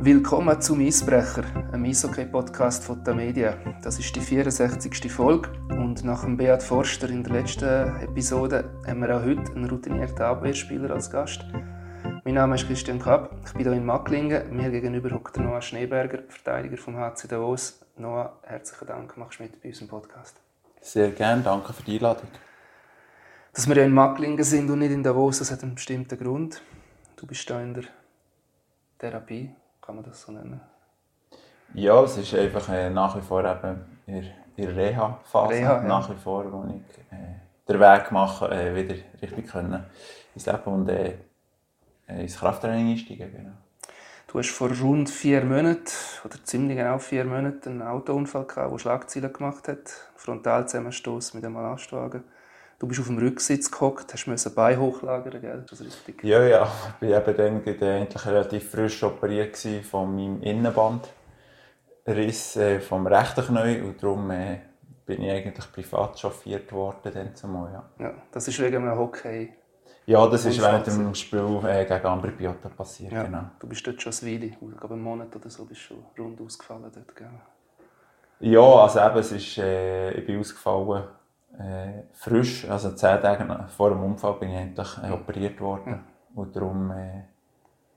Willkommen zum Eisbrecher, einem Eishockey-Podcast von der Media. Das ist die 64. Folge und nach dem Beat Forster in der letzten Episode haben wir auch heute einen routinierten Abwehrspieler als Gast. Mein Name ist Christian Kapp, ich bin hier in Macklingen. Mir gegenüber hockt Noah Schneeberger, Verteidiger vom HC Davos. Noah, herzlichen Dank, machst du mit bei unserem Podcast. Sehr gerne, danke für die Einladung. Dass wir ja in Macklingen sind und nicht in Davos, das hat einen bestimmten Grund. Du bist da in der Therapie, kann man das so nennen? Ja, es ist einfach äh, nach wie vor eben in, der Reha-Phase. Reha, ja. Nach wie vor, wo ich äh, den Weg mache, äh, wieder richtig können ins Leben und äh, äh, ins Krafttraining einsteigen. Genau. Du hast vor rund vier Monaten, oder ziemlich genau vier Monaten, einen Autounfall gehabt, der Schlagzeilen gemacht hat. Frontalzusammenstoß mit einem Lastwagen. Du bist auf dem Rücksitz gehockt, hast müssen Bein hochlagern, gell? Das richtig? Ja, ja. Ich war eben dann eigentlich relativ frisch operiert von meinem Innenbandriss äh, vom rechten Knie und darum äh, bin ich eigentlich privat chauffiert worden dann zumal, ja. ja. Das ist wegen einem Hockey. Ja, das ist während dem Spiel äh, gegen Ambri Piotta passiert, ja. genau. Du bist dort schon ein Weile, ich glaube einen Monat oder so bist du schon rund ausgefallen dort, gell? Ja, also eben, es ist, äh, ich bin ausgefallen äh, frisch, also zehn Tage vor dem Unfall bin ich endlich äh, operiert worden ja. und darum äh,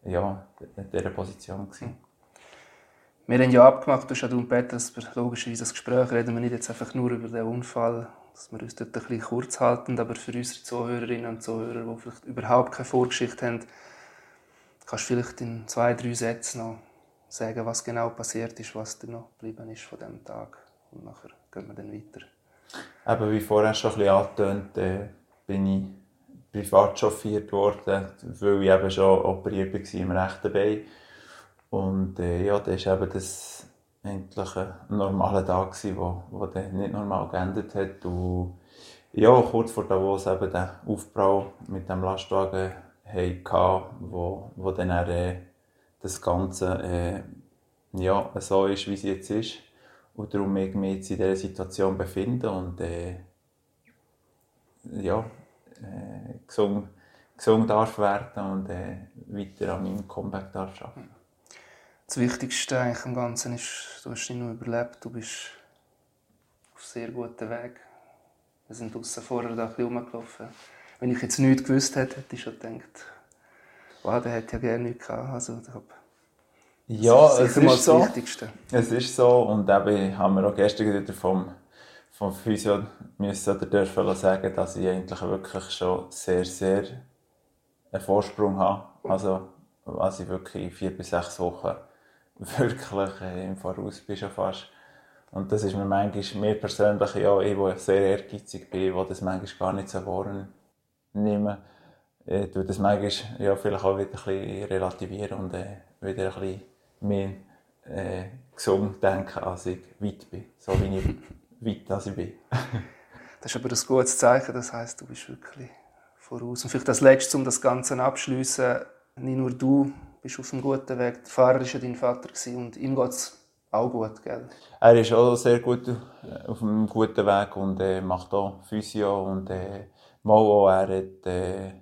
ja, in dieser Position gewesen. Wir haben ja abgemacht, du hast darum gebeten, dass wir logischerweise das Gespräch reden wir nicht jetzt einfach nur über den Unfall, dass wir uns dort ein bisschen kurz halten, aber für unsere Zuhörerinnen und Zuhörer, die vielleicht überhaupt keine Vorgeschichte haben, kannst du vielleicht in zwei, drei Sätzen noch sagen, was genau passiert ist, was dir noch geblieben ist von diesem Tag und nachher gehen wir dann weiter. Eben, wie vorher schon ein bisschen angetönt, äh, bin ich privat chauffiert worden, weil ich eben schon operiert war im rechten Bein. Und äh, ja, das war eben das endlich ein normaler Tag, der dann nicht normal geendet hat. Und ja, kurz vor Davos eben der Aufbau mit dem Lastwagen hatten, wo, wo dann äh, das Ganze äh, ja, so ist, wie es jetzt ist und darum mich jetzt in dieser Situation befinden und äh, ja, äh, gesund, gesund darf werden und äh, weiter an meinem Comeback darf arbeiten. Das Wichtigste eigentlich am Ganzen ist, du hast nicht nur überlebt, du bist auf sehr gutem Weg. Wir sind draußen vorher da ein rumgelaufen. Wenn ich jetzt nichts gewusst hätte, hätte ich schon gedacht, wow, der hätte ja gerne nichts gehabt. Also, ich ja, es ist, das so. Wichtigste. Es ist so. Und eben haben wir auch gestern wieder vom, vom Physio müssen oder dürfen sagen, dass ich eigentlich wirklich schon sehr, sehr einen Vorsprung habe. Also, was ich wirklich vier bis sechs Wochen wirklich äh, im Voraus bin schon fast. Und das ist mir manchmal, mir persönlich, ja, ich, der sehr ehrgeizig bin, der das manchmal gar nicht so wahrnehme, äh, tue das manchmal ja, vielleicht auch wieder ein bisschen relativieren und äh, wieder ein bisschen mehr äh, gesund denken, als ich weit bin. So wie ich weit als ich bin. das ist aber ein gutes Zeichen, das heisst, du bist wirklich voraus. Und vielleicht das Letzte, um das Ganze abzuschliessen, nicht nur du bist auf einem guten Weg, der Fahrer war ja dein Vater und ihm geht es auch gut, gell? Er ist auch sehr gut äh, auf einem guten Weg und äh, macht auch Physio und äh, mal auch, er hat äh,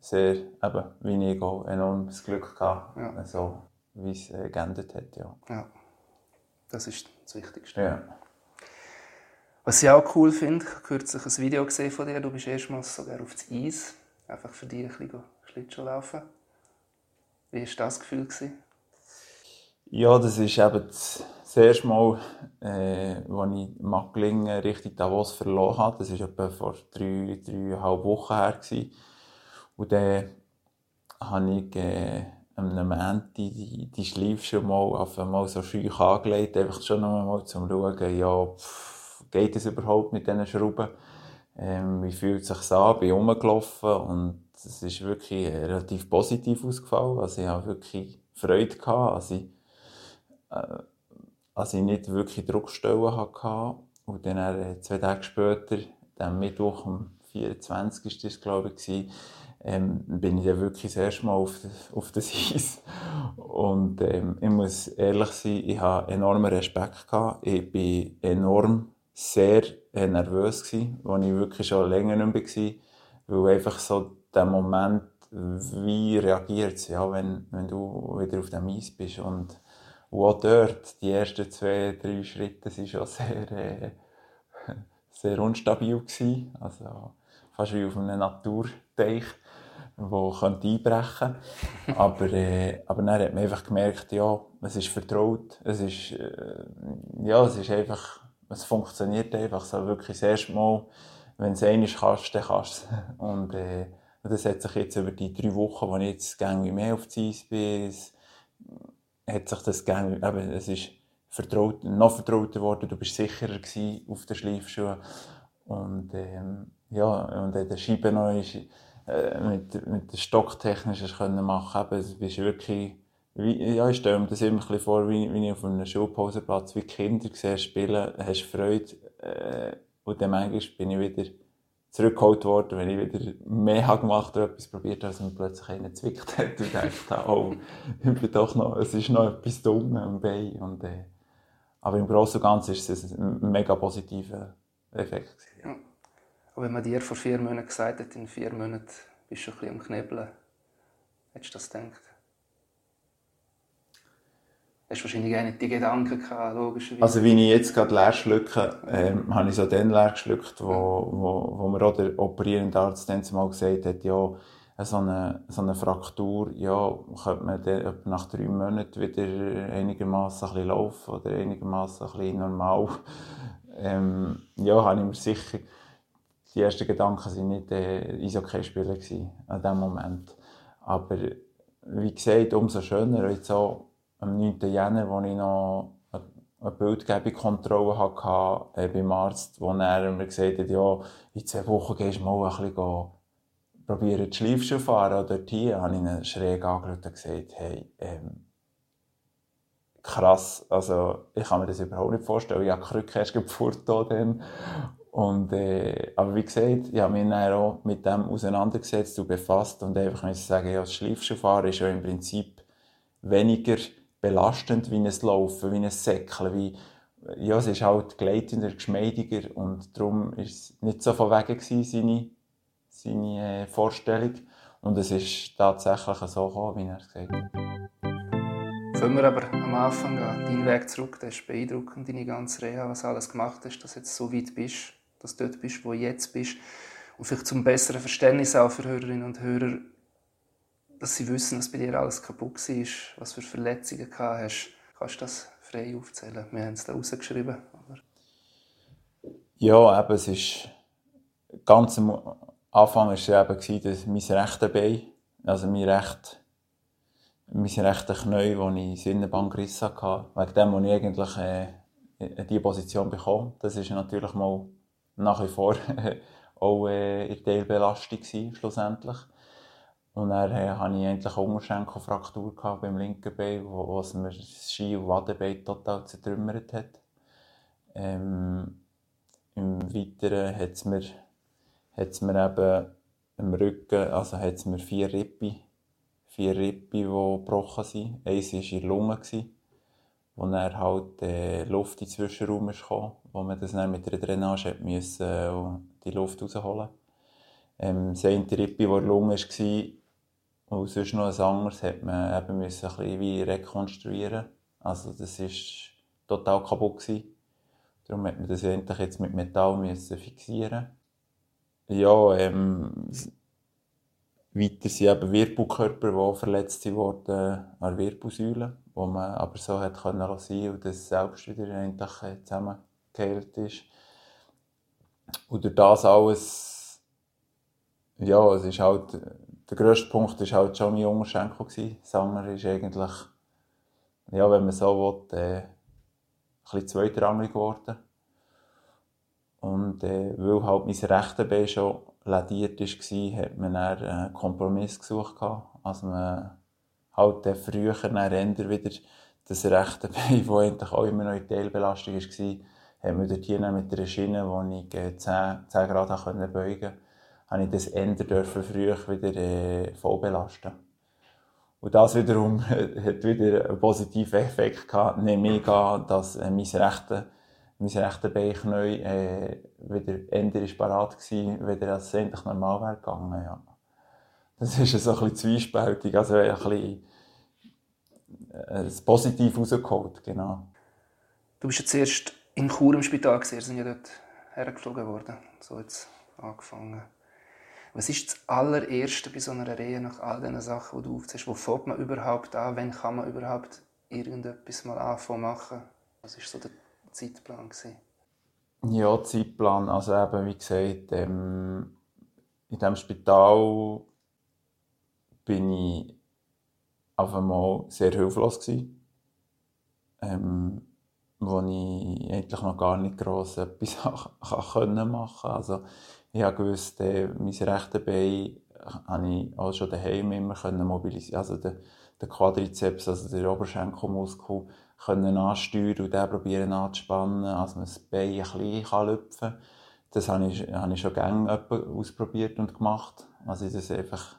sehr, eben, wie ich auch, enormes Glück gehabt. Ja. Also, wie es äh, geendet hat. Ja. ja, das ist das Wichtigste. Ja. Was ich auch cool finde, ich habe kürzlich ein Video gesehen von dir, du bist erstmals sogar auf das Eis, einfach für dich ein bisschen Schlittschuh laufen. Wie war das Gefühl? Gewesen? Ja, das ist eben das, erste Mal, äh, als ich Macklingen Richtung Davos verloren habe. Das war etwa vor drei, dreieinhalb Wochen her. Gewesen. Und dann habe ich äh, am Ende die, die Schleife schon mal, auf einmal so schüch angelegt, einfach schon noch mal zum Schauen, ja, pff, geht es überhaupt mit diesen Schrauben? Ähm, wie fühlt es sich an? Bin rumgelaufen und es ist wirklich relativ positiv ausgefallen. Also ich habe wirklich Freude gehabt, als ich, äh, als ich nicht wirklich Druckstellen hatte. Und dann äh, zwei Tage später, am Mittwoch, am 24. war es, glaube ich, ähm, bin ich dann wirklich das erste Mal auf, auf das Eis. Und ähm, ich muss ehrlich sein, ich hatte enormen Respekt. Gehabt. Ich war enorm sehr nervös, gewesen, als ich wirklich schon länger nicht mehr war. Weil einfach so der Moment wie reagiert es, ja, wenn, wenn du wieder auf dem Eis bist. Und, und auch dort, die ersten zwei, drei Schritte waren schon sehr, äh, sehr unstabil gewesen. Also, fast wie auf einem Naturteich, einbrechen könnte. aber, äh, aber dann hat man einfach gemerkt, ja, es ist vertraut, es ist, äh, ja, es ist einfach, es funktioniert einfach so wirklich das erste Mal, wenn es einmal kannst, dann kannst du. Und, äh, das hat sich jetzt über die drei Wochen, wo ich jetzt gängig mehr auf die Eis bin, hat sich das gängig, eben, es ist vertraut, noch vertrauter geworden, du bist sicherer gewesen auf den Schleifschuhen. Und, ähm, ja, und dann der Scheibe noch ist, äh, mit, mit der Stocktechnisch können machen, eben, du bist wirklich, wie, ja, ich stelle mir das immer ein bisschen vor, wie, wie ich auf einem Schulpausenplatz, wie Kinder gesehen spielen, hast Freude, äh, und dann manchmal bin ich wieder zurückgeholt worden, wenn ich wieder mehr habe gemacht oder etwas probiert habe, als mir plötzlich einer zwickt hat und dachte, oh, ich bin doch noch, es ist noch etwas dumm am Bein. Und, äh, aber im Großen und Ganzen ist es ein mega positiver Effekt. Ja. Aber wenn man dir vor vier Monaten gesagt hat, in vier Monaten bist du ein bisschen am Knebeln, hättest du das gedacht? hast wahrscheinlich auch nicht die Gedanken gehabt, logischerweise. Also wie ich jetzt gerade leer schlucke, ähm, habe ich so den leer geschluckt, wo, wo, wo mir auch der operierende Arzt dann mal gesagt hat, ja, so eine, so eine Fraktur, ja, könnte man dann nach drei Monaten wieder einigermaßen ein bisschen laufen oder einigermaßen ein bisschen normal. Ähm, ja, habe ich mir sicher, die ersten Gedanken waren nicht äh, Eishockey-Spieler an dem Moment. Aber wie gesagt, umso schöner, jetzt auch am 9. Jänner, wo ich noch eine Bildgebungskontrolle hatte äh, beim Arzt, wo er mir gesagt hat, ja, in zwei Wochen gehst du mal ein bisschen probieren, die Schleifschuhe fahren. Und dort hier habe ich ihn schräg angeschaut und gesagt, hey, ähm, krass, also ich kann mir das überhaupt nicht vorstellen. Ich habe die Krücke erst dann. Und, äh, aber wie gesagt, ich habe mich dann auch mit dem auseinandergesetzt und befasst und einfach muss sagen, ja, das Schleifschuhfahren ist ja im Prinzip weniger belastend wie ein Laufen, wie ein Säckeln, wie, ja, es ist halt gleitender, geschmeidiger und darum ist es nicht so von wegen gewesen, seine, seine äh, Vorstellung. Und es ist tatsächlich so gekommen, wie er es gesagt hat. Fangen wir aber am Anfang an. Dein Weg zurück, das ist beeindruckend, deine ganze Reha, was alles gemacht hast, dass du jetzt so weit bist, dass du dort bist, wo du jetzt bist. Und vielleicht zum besseren Verständnis auch für Hörerinnen und Hörer, dass sie wissen, was bei dir alles kaputt war, was für Verletzungen du hast. Kannst du das frei aufzählen? Wir haben es da rausgeschrieben. Aber... Ja, eben, es ist ganz am Anfang war es eben, dass mein rechter Bein, also mein recht mein rechter Knie, wo ich Sinnenband gerissen hatte, wegen dem, wo ich eigentlich äh, in diese Position bekomme. Das ist natürlich mal nach wie vor auch äh, in Teilbelastung gewesen, schlussendlich. Und dann äh, hatte ich endlich eine Unterschenkelfraktur beim linken Bein, wo, es mir das Ski- und Wadenbein total zertrümmert hat. Ähm, Im Weiteren hat es mir, hat's mir eben im Rücken, also hat es mir vier Rippen, vier Rippen, die gebrochen sind. Eins war in der Lunge, wo dann halt äh, Luft in den Zwischenraum kam, wo man das dann mit einer Drainage hat müssen, äh, die Luft rausholen ähm, Das eine Rippe, der Lunge war, und sonst noch ein anderes hat man eben müssen ein bisschen wie rekonstruieren. Also das ist total kaputt gewesen. Darum hat man das endlich jetzt mit Metall müssen fixieren. Ja, ähm, weiter sind eben Wirbelkörper, die verletzt wurden an der Wirbelsäule, wo man aber so hat können lassen und das selbst wieder endlich zusammengeheilt ist. Und durch das alles, ja, es ist halt der grösste Punkt war halt schon mein Unterschenkel. Sanger ist eigentlich, ja, wenn man so will, äh, ein bisschen zweitrangig geworden. Und äh, weil halt mein rechter Bein schon lediert war, hat man dann einen Kompromiss gesucht. Also man halt äh, früher dann wieder das rechte Bein, das eigentlich auch immer noch in Teilbelastung war, hat man dort hier mit einer Schiene, wo ich 10, äh, 10 Grad beugen konnte, habe ich das Ende dürfen früh wieder äh, voll belasten. Und das wiederum hat wieder einen positiven Effekt gehabt, nehme ich an, dass äh, mein rechter mein rechter Beinknie äh, wieder Ende ist parat gewesen, wieder als es endlich normal wäre gegangen, ja. Das ist so ein bisschen zwiespältig, also ein bisschen äh, das Positive rausgeholt, genau. Du bist jetzt erst in Chur im Spital gesehen, sind ja dort hergeflogen worden, so jetzt angefangen. Was ist das allererste bei so einer Rehe nach all diesen Sachen, die du aufzählst? Wo fängt man überhaupt an? Wann kann man überhaupt irgendetwas mal anfangen machen? Was war so der Zeitplan? Gewesen? Ja, Zeitplan. Also eben, wie gesagt, ähm, in diesem Spital bin ich auf einmal sehr hilflos gewesen. Ähm, wo ich eigentlich noch gar nicht gross etwas können machen Also, ich wusste, äh, mein rechtes Bein habe ich auch schon daheim immer mobilisieren Also, den, den Quadrizeps, also den Oberschenkelmuskel, können ansteuern und den probieren anzuspannen, also man das Bein ein bisschen lüpfen kann. Das habe ich, habe ich schon gerne ausprobiert und gemacht. Also, ich das einfach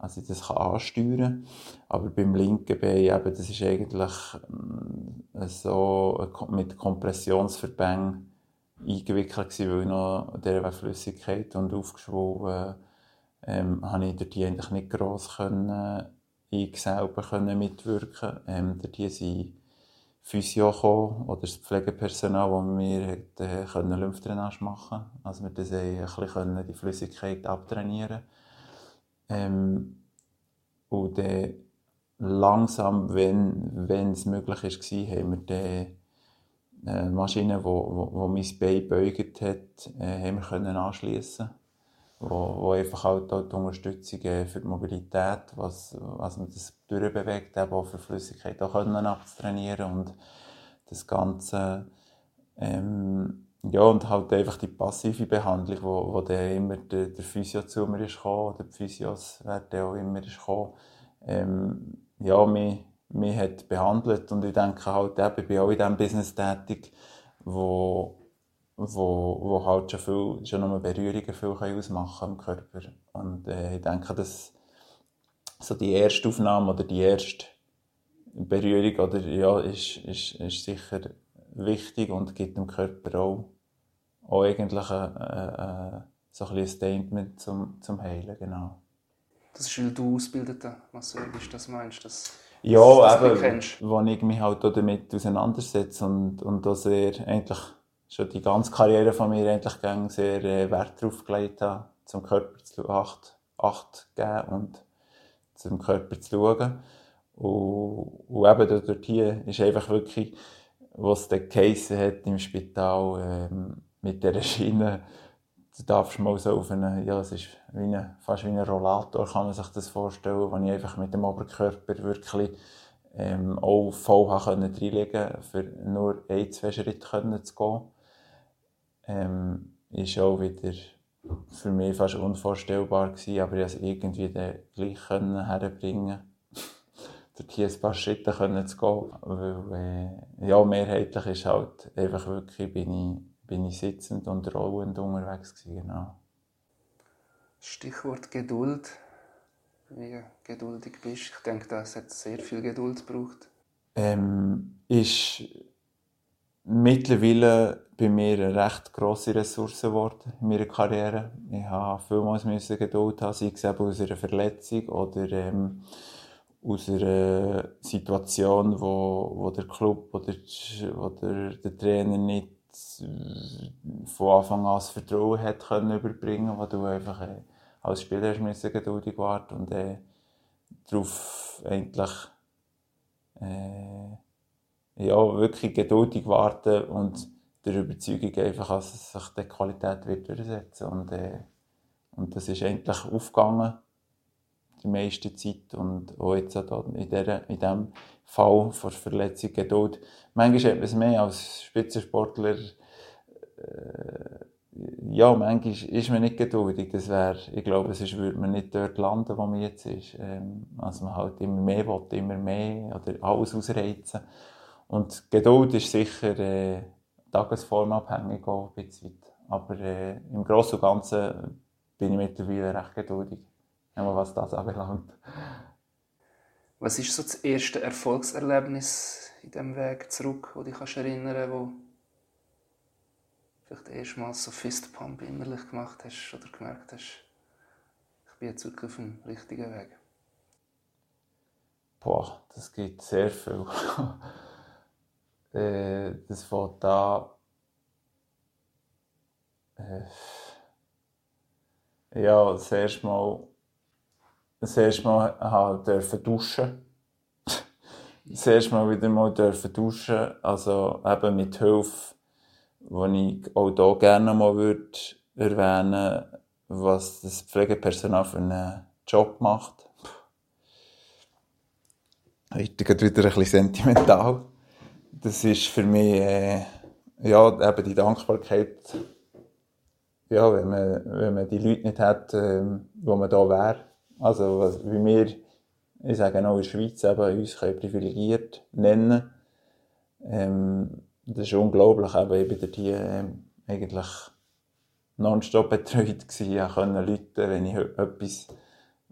also das kann ansteuern Aber beim linken Bein, eben, das ist eigentlich äh, so mit Kompressionsverbängen eingewickelt gewesen, weil ich noch dieser Flüssigkeit und aufgeschwollen ähm, habe ich dort eigentlich nicht gross können, ich selber können mitwirken. Ähm, dort sind Physio gekommen, oder das Pflegepersonal, das mir hat, äh, Lymphdrainage machen konnte. Also wir das ein bisschen die Flüssigkeit abtrainieren ähm, und dann langsam, wenn, es möglich war, haben wir eine äh, Maschine, die wo, wo, wo mein Bein gebeugt hat, äh, haben wir können anschliessen wo, wo einfach halt auch die Unterstützung äh, für die Mobilität, was, was man das durchbewegt, eben auch für Flüssigkeit auch können abzutrainieren und das Ganze ähm, ja, und halt einfach die passive Behandlung, wo, wo dann immer der, der Physio zu mir ist gekommen, oder die Physios werden auch immer ist ähm, ja, mich, mich hat behandelt und ich denke halt ich bin auch in diesem Business tätig, wo, wo, wo halt schon viel, schon nur Berührungen viel ausmachen im Körper. Und äh, ich denke, dass so die erste Aufnahme oder die erste Berührung oder, ja, ist, ist, ist sicher wichtig und gibt dem Körper auch, auch eigentlich ein, ein, so ein, ein Statement zum, zum Heilen, genau. Das ist, weil du ausgebildeter Masseur bist, das meinst du? ja, das eben, wo ich mich halt auch damit auseinandersetze und, und da sehr, eigentlich schon die ganze Karriere von mir eigentlich sehr äh, Wert darauf gelegt habe, zum Körper zu acht, acht geben und zum Körper zu schauen. Und, und eben dort hier ist einfach wirklich was der Case hat im Spital ähm, mit der Schiene, du darfst mal so auf eine, ja, es ist wie eine, fast wie ein Rollator, kann man sich das vorstellen, wo ich einfach mit dem Oberkörper wirklich ähm, auch voll können reinlegen für nur ein, zwei Schritte können zu gehen. Ähm, ist auch wieder für mich fast unvorstellbar gewesen, aber ich konnte es irgendwie dann gleich herbringen dort hier ein paar Schritte können zu gehen. Weil, äh, ja, mehrheitlich ist halt einfach wirklich, bin ich, bin ich sitzend und rollend unterwegs gewesen, genau. Stichwort Geduld. Wie geduldig bist Ich denke, das hat sehr viel Geduld gebraucht. Ähm, ist mittlerweile bei mir eine recht grosse Ressource geworden in meiner Karriere. Ich habe vielmals Geduld haben, sei es eben aus einer Verletzung oder ähm, aus einer Situation, wo, wo der Club oder, oder der Trainer nicht von Anfang an das Vertrauen hat können überbringen, wo du einfach äh, als Spieler müssen geduldig warten und äh, darauf eigentlich äh, ja, wirklich geduldig warten und der Überzeugung einfach, dass sich die Qualität wird und, äh, und das ist endlich aufgegangen die meiste Zeit. Und auch jetzt in, der, in diesem Fall von Verletzung Geduld. Manchmal hat man mehr als Spitzensportler, äh, ja, manchmal ist man nicht geduldig. Das wäre, ich glaube, sonst würde man nicht dort landen, wo man jetzt ist. Ähm, also man halt immer mehr will, immer mehr oder alles ausreizen. Und Geduld ist sicher äh, tagesformabhängig auch ein bisschen. Aber äh, im Großen und Ganzen bin ich mittlerweile recht geduldig was das anbelangt. Was ist so das erste Erfolgserlebnis in diesem Weg zurück, wo du dich erinnern wo vielleicht erstmals so Fistpump innerlich gemacht hast oder gemerkt hast, ich bin jetzt wirklich auf dem richtigen Weg? Boah, das gibt sehr viel. äh, das fängt an. Äh, ja, das erste Mal, das erste Mal halt dürfen duschen. das erste Mal wieder mal dürfen duschen, also eben mit Hilfe, wo ich auch hier gerne mal würde erwähnen, was das Pflegepersonal für einen Job macht. Heute geht wieder ein bisschen sentimental. Das ist für mich, äh, ja, eben die Dankbarkeit, ja, wenn man, wenn man die Leute nicht hat, äh, wo man da wäre. Also, wie wir, ich sage auch in der Schweiz, eben, uns privilegiert nennen. Ähm, das ist unglaublich, eben, ich bin dort hier, äh, eigentlich nonstop betreut gewesen. Ich konnte Leute, wenn ich etwas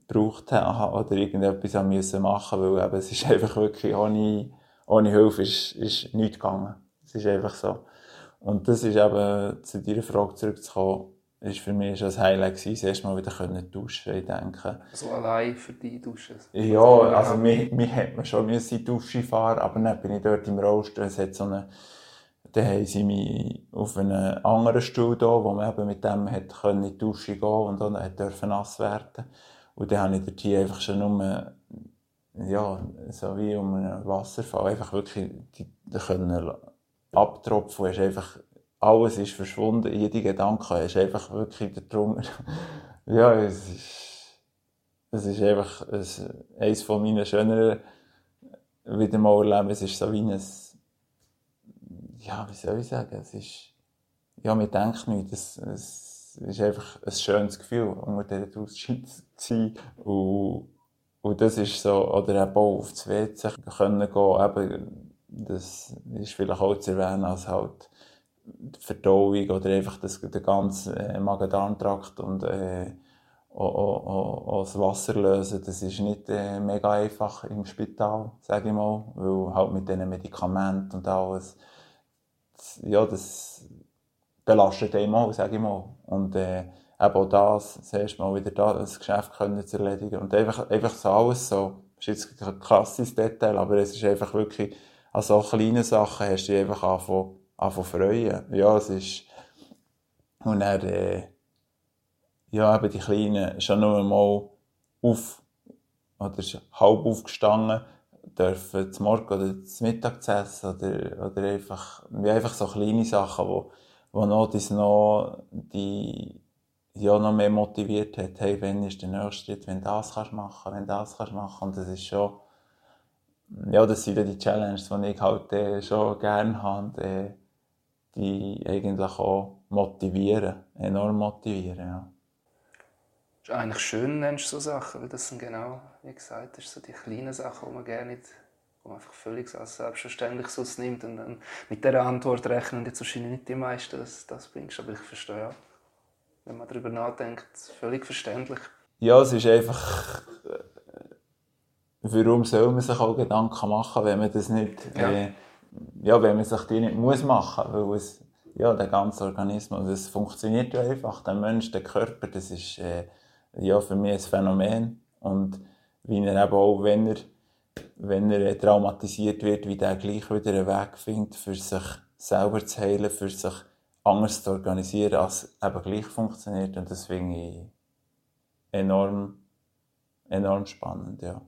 gebraucht habe oder irgendetwas machen musste, weil eben, es ist einfach wirklich ohne, ohne Hilfe ist, ist nichts gegangen. Es ist einfach so. Und das ist eben, zu deiner Frage zurückzukommen, ist für mich ein Highlight gewesen, das erste Mal wieder können duschen, ich denke. So allein für die Duschen? Ja, also mir, mir hat man schon die Dusche fahren, aber dann bin ich dort im Rollstuhl, es hat so eine dann haben sie mich auf einen anderen Stuhl da, wo man eben mit dem hat in die Dusche gehen und dann hat dürfen nass werden. Und dann habe ich dort hier einfach schon nur, ja, so wie um einen Wasserfall, einfach wirklich, die, die können abtropfen, hast einfach, alles ist verschwunden, jede Gedanke ist einfach wirklich darunter. ja, es ist, es ist einfach eines von meinen schöneren wieder mal erleben, es ist so wie ein, ja, wie soll ich sagen, es ist, ja, man denkt nicht, es, es ist einfach ein schönes Gefühl, unter dieser Auszeit zu sein. Und, und das ist so, oder eben auch aufs WC können gehen, eben, das ist vielleicht auch zu erwähnen, als halt Verdauung oder einfach das, der ganze äh, Magen-Darm-Trakt und äh, auch, auch, auch, das Wasser lösen, das ist nicht äh, mega einfach im Spital, sage ich mal, weil halt mit diesen Medikamenten und alles, ja, das belastet einen mal, sage ich mal. Und äh, eben auch das, das erste Mal wieder da, das Geschäft können zu erledigen. Und einfach, einfach so alles so, das ist jetzt kein krasses Detail, aber es ist einfach wirklich, an so kleinen Sachen hast du einfach anfangen, anfangen freuen. Ja, es ist, und dann, äh, ja, eben die Kleinen schon nur mal auf, oder halb aufgestanden, dürfen zum Morgen oder zum Mittag zu essen oder, oder einfach, wie einfach so kleine Sachen, wo, wo noch, das noch die, ja, noch mehr motiviert hat, hey, wenn ist der nächste Schritt, wenn das kannst machen, wenn das kannst machen, und das ist schon, ja, das sind ja die Challenges, die ich halt äh, schon gerne habe, und, äh, die eigentlich auch motivieren, enorm motivieren, ja. Ist eigentlich schön, nennst du so Sachen, weil das sind genau, wie gesagt, das sind so die kleinen Sachen, die man gerne nicht, wo man einfach völlig als selbstverständlich so nimmt und dann mit dieser Antwort rechnen jetzt wahrscheinlich nicht die meisten das, das bringst, aber ich verstehe ja, wenn man darüber nachdenkt, völlig verständlich. Ja, es ist einfach, äh, warum soll man sich auch Gedanken machen, wenn man das nicht, ja, äh, ja wenn man sich die nicht muss machen, weil es, ja, der ganze Organismus, das funktioniert ja einfach, der Mensch, der Körper, das ist, äh, ja, für mich ein Phänomen. Und wie er eben auch, wenn er, wenn er traumatisiert wird, wie der gleich wieder einen Weg findet, für sich selber zu heilen, für sich anders zu organisieren, als eben gleich funktioniert. Und das finde ich enorm, enorm spannend, ja.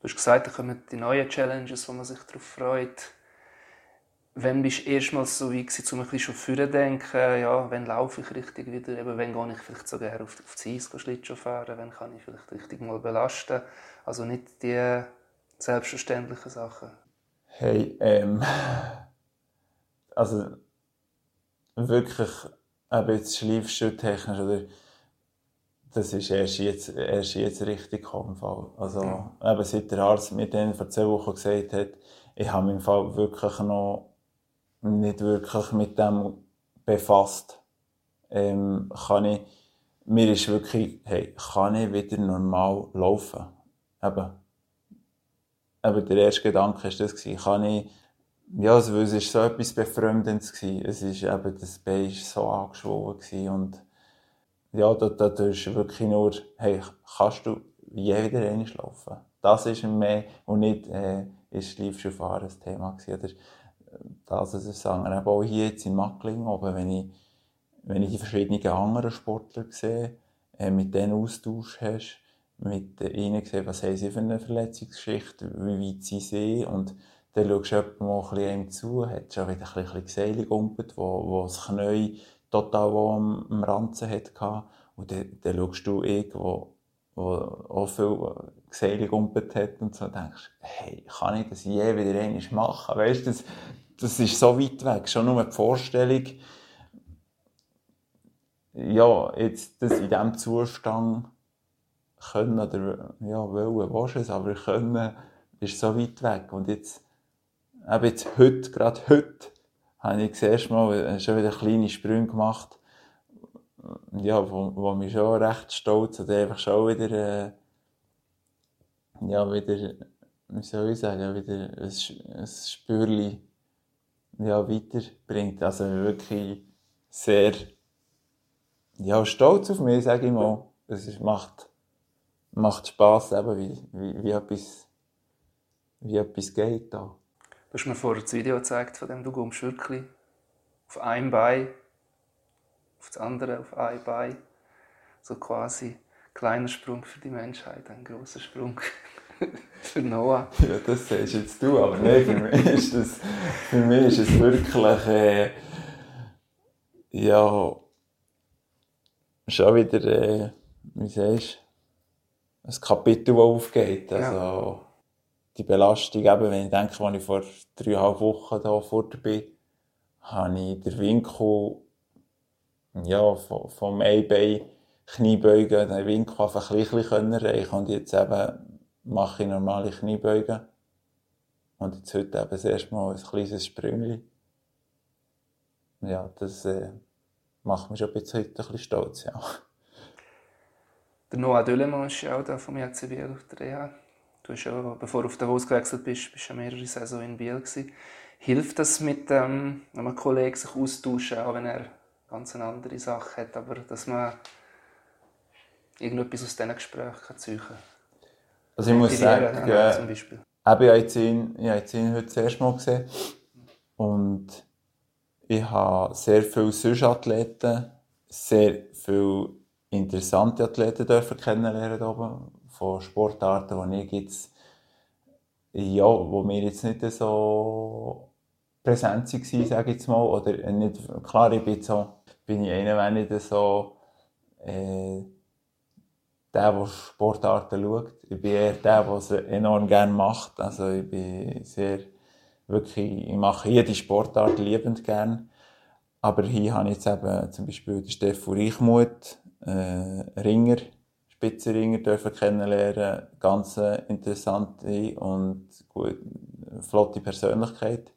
Du hast gesagt, da kommen die neuen Challenges, wo man sich darauf freut. Wann bist du erstmals so wie gewesen, um ein bisschen schon vorher denken, ja, wann laufe ich richtig wieder, eben, wann gehe ich vielleicht sogar auf, auf die Eis Schlittschuh fahren, wann kann ich vielleicht richtig mal belasten. Also nicht die selbstverständlichen Sachen. Hey, ähm, also wirklich, eben jetzt schleifstuhltechnisch oder das ist erst jetzt, erst jetzt richtig gekommen. Also, mhm. eben seit der Arzt mir dann vor zwei Wochen gesagt hat, ich habe mich im Fall wirklich noch nicht wirklich mit dem befasst. Ähm, kann ich, mir ist wirklich, hey, kann ich wieder normal laufen? Eben. Eben der erste Gedanke war das gewesen. Kann ich, ja, also, es war so etwas Befremdendes gewesen. Es ist eben, das Bein war so angeschwollen gewesen und ja, da, da tust du wirklich nur, hey, kannst du je wieder reinschlafen? Das ist mehr, und nicht, äh, ist Liefschuhfahren ein Thema gewesen, das, was ich sage, eben auch hier jetzt in Mackling oben, wenn ich, wenn ich die verschiedenen anderen Sportler sehe, äh, mit denen Austausch hast, mit ihnen sehe, was haben sie für eine Verletzungsgeschichte, wie weit sie sind, und dann schaust du jemandem ein bisschen zu, hat schon wieder ein bisschen Gesäle gumpet, wo, wo das Knie total wo am, am Ranzen hatte. Und dann, dann schaust du irgendwo, wo auch viel Gesäle gumpet hat und so denkst, hey, kann ich das je wieder einmal machen? Weißt du, das, das ist so weit weg. Schon nur die Vorstellung, ja, jetzt das in diesem Zustand können oder, ja, wollen, willst es, aber können, ist so weit weg. Und jetzt, eben jetzt heute, gerade heute, habe ich das erste Mal schon wieder kleine Sprünge gemacht, ja, wo, wo mich schon recht stolz und einfach schon wieder, äh, ja, wieder, wie soll ich sagen, wieder ein, ein Spürchen, ja, weiterbringt. Also wirklich sehr, ja, stolz auf mich, sage ich mal. Es ist, macht, macht Spass, eben, wie, wie, wie etwas, wie etwas geht da. Du hast mir vorher das Video gezeigt, von dem du kommst wirklich auf ein Bein, auf das andere, auf ein Bein. So quasi kleiner Sprung für die Menschheit, ein großer Sprung für Noah. Ja, das sagst jetzt du, aber nein, für mich ist das, für mich ist es wirklich, äh, ja, schon wieder, äh, wie sagst du, ein Kapitel, das aufgeht. Also, ja. Die Belastung, eben, wenn ich denke, als ich vor dreieinhalb Wochen da vor bin, habe ich den Winkel, ja, vom, vom Einbein Kniebeugen, den Winkel einfach ein bisschen erreichen und jetzt eben mache ich normale Kniebeugen. Und jetzt heute eben das erste Mal ein kleines Sprüngli. Ja, das äh, macht mich schon bis heute ein bisschen stolz, ja. Der Noah Döllemann ist auch da vom JC Biel auf der Reha. Du hast ja, bevor du auf Davos gewechselt bist, bist ja mehrere Saison in Biel gewesen. Hilft das mit ähm, einem Kollegen sich austauschen, auch wenn er ganz eine andere Sache hat, aber dass man irgendetwas aus diesen Gesprächen ziehen kann? Also ich muss sagen, ja, zum Beispiel. ich habe jetzt ihn, ich habe jetzt ihn heute das erste Mal gesehen und ich habe sehr viele Süßathleten, sehr viele interessante Athleten dürfen kennenlernen oben, von Sportarten, die ich jetzt, ja, wo mir jetzt nicht so präsent waren, sage ich jetzt mal, oder nicht, klar, ich bin so, bin ich einer, wenn ich so, äh, der, der Sportarten schaut. Ich bin eher der, der es enorm gerne macht. Also ich bin sehr, wirklich, ich mache jede Sportart liebend gern. Aber hier habe ich jetzt eben zum Beispiel den Stefan Reichmuth, äh, Ringer, Spitzenringer dürfen kennenlernen. Ganz interessante und gut, flotte Persönlichkeit.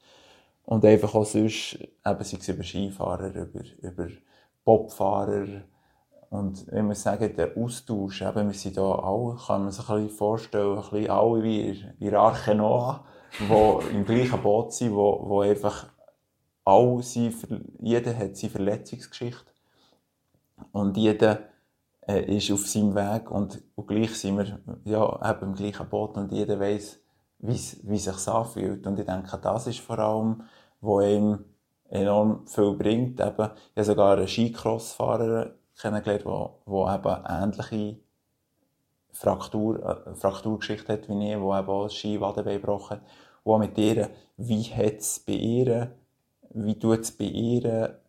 Und einfach auch sonst, eben sei es über Skifahrer, über, über Bobfahrer, und ich muss sagen, der Austausch, eben, wir sind hier alle, kann man sich ein bisschen vorstellen, ein bisschen alle wie Arche Noah, die im gleichen Boot sind, wo, wo einfach alle sind, jeder hat seine Verletzungsgeschichte. Und jeder äh, ist auf seinem Weg und, und gleich sind wir ja, eben im gleichen Boot und jeder weiß, wie, sich anfühlt. Und ich denke, das ist vor allem, wo ihm enorm viel bringt. Eben, ich habe sogar einen Skicrossfahrer kennengelernt, wo, wo eben ähnliche Fraktur, äh, Frakturgeschichte hat wie ich, wo eben auch das Skiwadenbein gebrochen hat. Und auch mit ihr, wie hat es bei ihr, wie tut es bei ihr,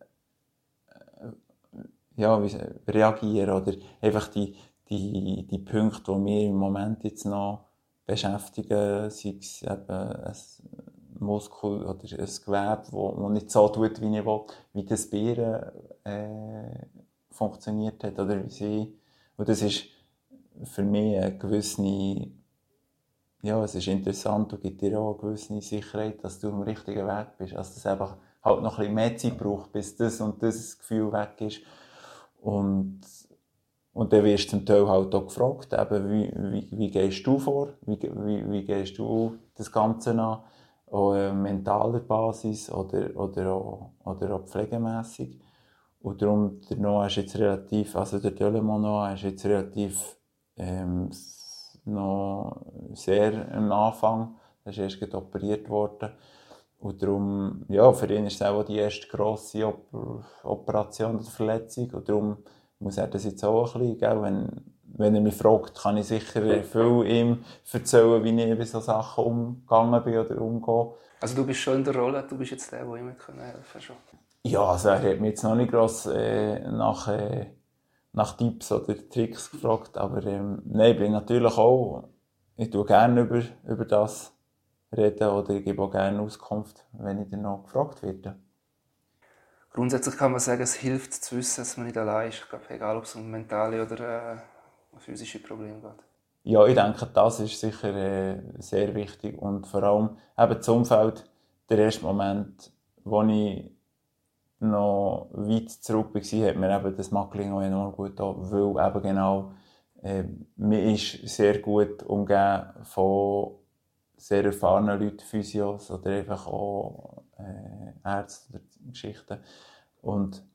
ja, reagieren oder einfach die, die, die Punkte, die mir im Moment jetzt noch beschäftigen, sei es eben ein Muskel oder ein Gewebe, das nicht so tut, wie ich will, wie das ihr äh, funktioniert hat oder wie sie. Und das ist für mich eine gewisse, ja, es ist interessant und gibt dir auch eine gewisse Sicherheit, dass du am richtigen Weg bist. Dass es einfach halt noch ein bisschen mehr Zeit braucht, bis das und das Gefühl weg ist. Und, und dann wirst du zum Teil halt auch gefragt, eben, wie, wie, wie gehst du vor? Wie, wie, wie gehst du das Ganze an? Auch mentaler Basis oder, oder auch, oder auch pflegemässig. Und darum, der Noah ist jetzt relativ, also der Delemont Noah ist jetzt relativ ähm, noch sehr am Anfang. Er ist erst operiert worden. Und darum, ja, für ihn ist es auch die erste grosse Op Operation oder Verletzung. Und darum muss er das jetzt auch ein bisschen, gell? Wenn, wenn er mich fragt, kann ich sicher viel ihm erzählen, wie ich bei solchen Sachen umgegangen bin oder umgehe. Also du bist schon in der Rolle, du bist jetzt der, der ihm helfen kann. Ja, also er hat mich jetzt noch nicht gross äh, nach, äh, nach Tipps oder Tricks gefragt, aber ähm, nein, ich bin natürlich auch, ich tue gerne über, über das reden oder ich gebe auch gerne Auskunft, wenn ich dann noch gefragt werde. Grundsätzlich kann man sagen, es hilft zu wissen, dass man nicht allein ist. Glaube, egal ob es um mentale oder äh, physische Probleme geht. Ja, ich denke, das ist sicher äh, sehr wichtig und vor allem eben das Umfeld, der erste Moment, wo ich noch weit zurück war, hat mir eben das Mackling auch enorm gut getan, weil eben genau äh, man ist sehr gut umgeben von sehr erfahrenen Leuten, Physios oder einfach auch äh, Ärzte oder Geschichten. Und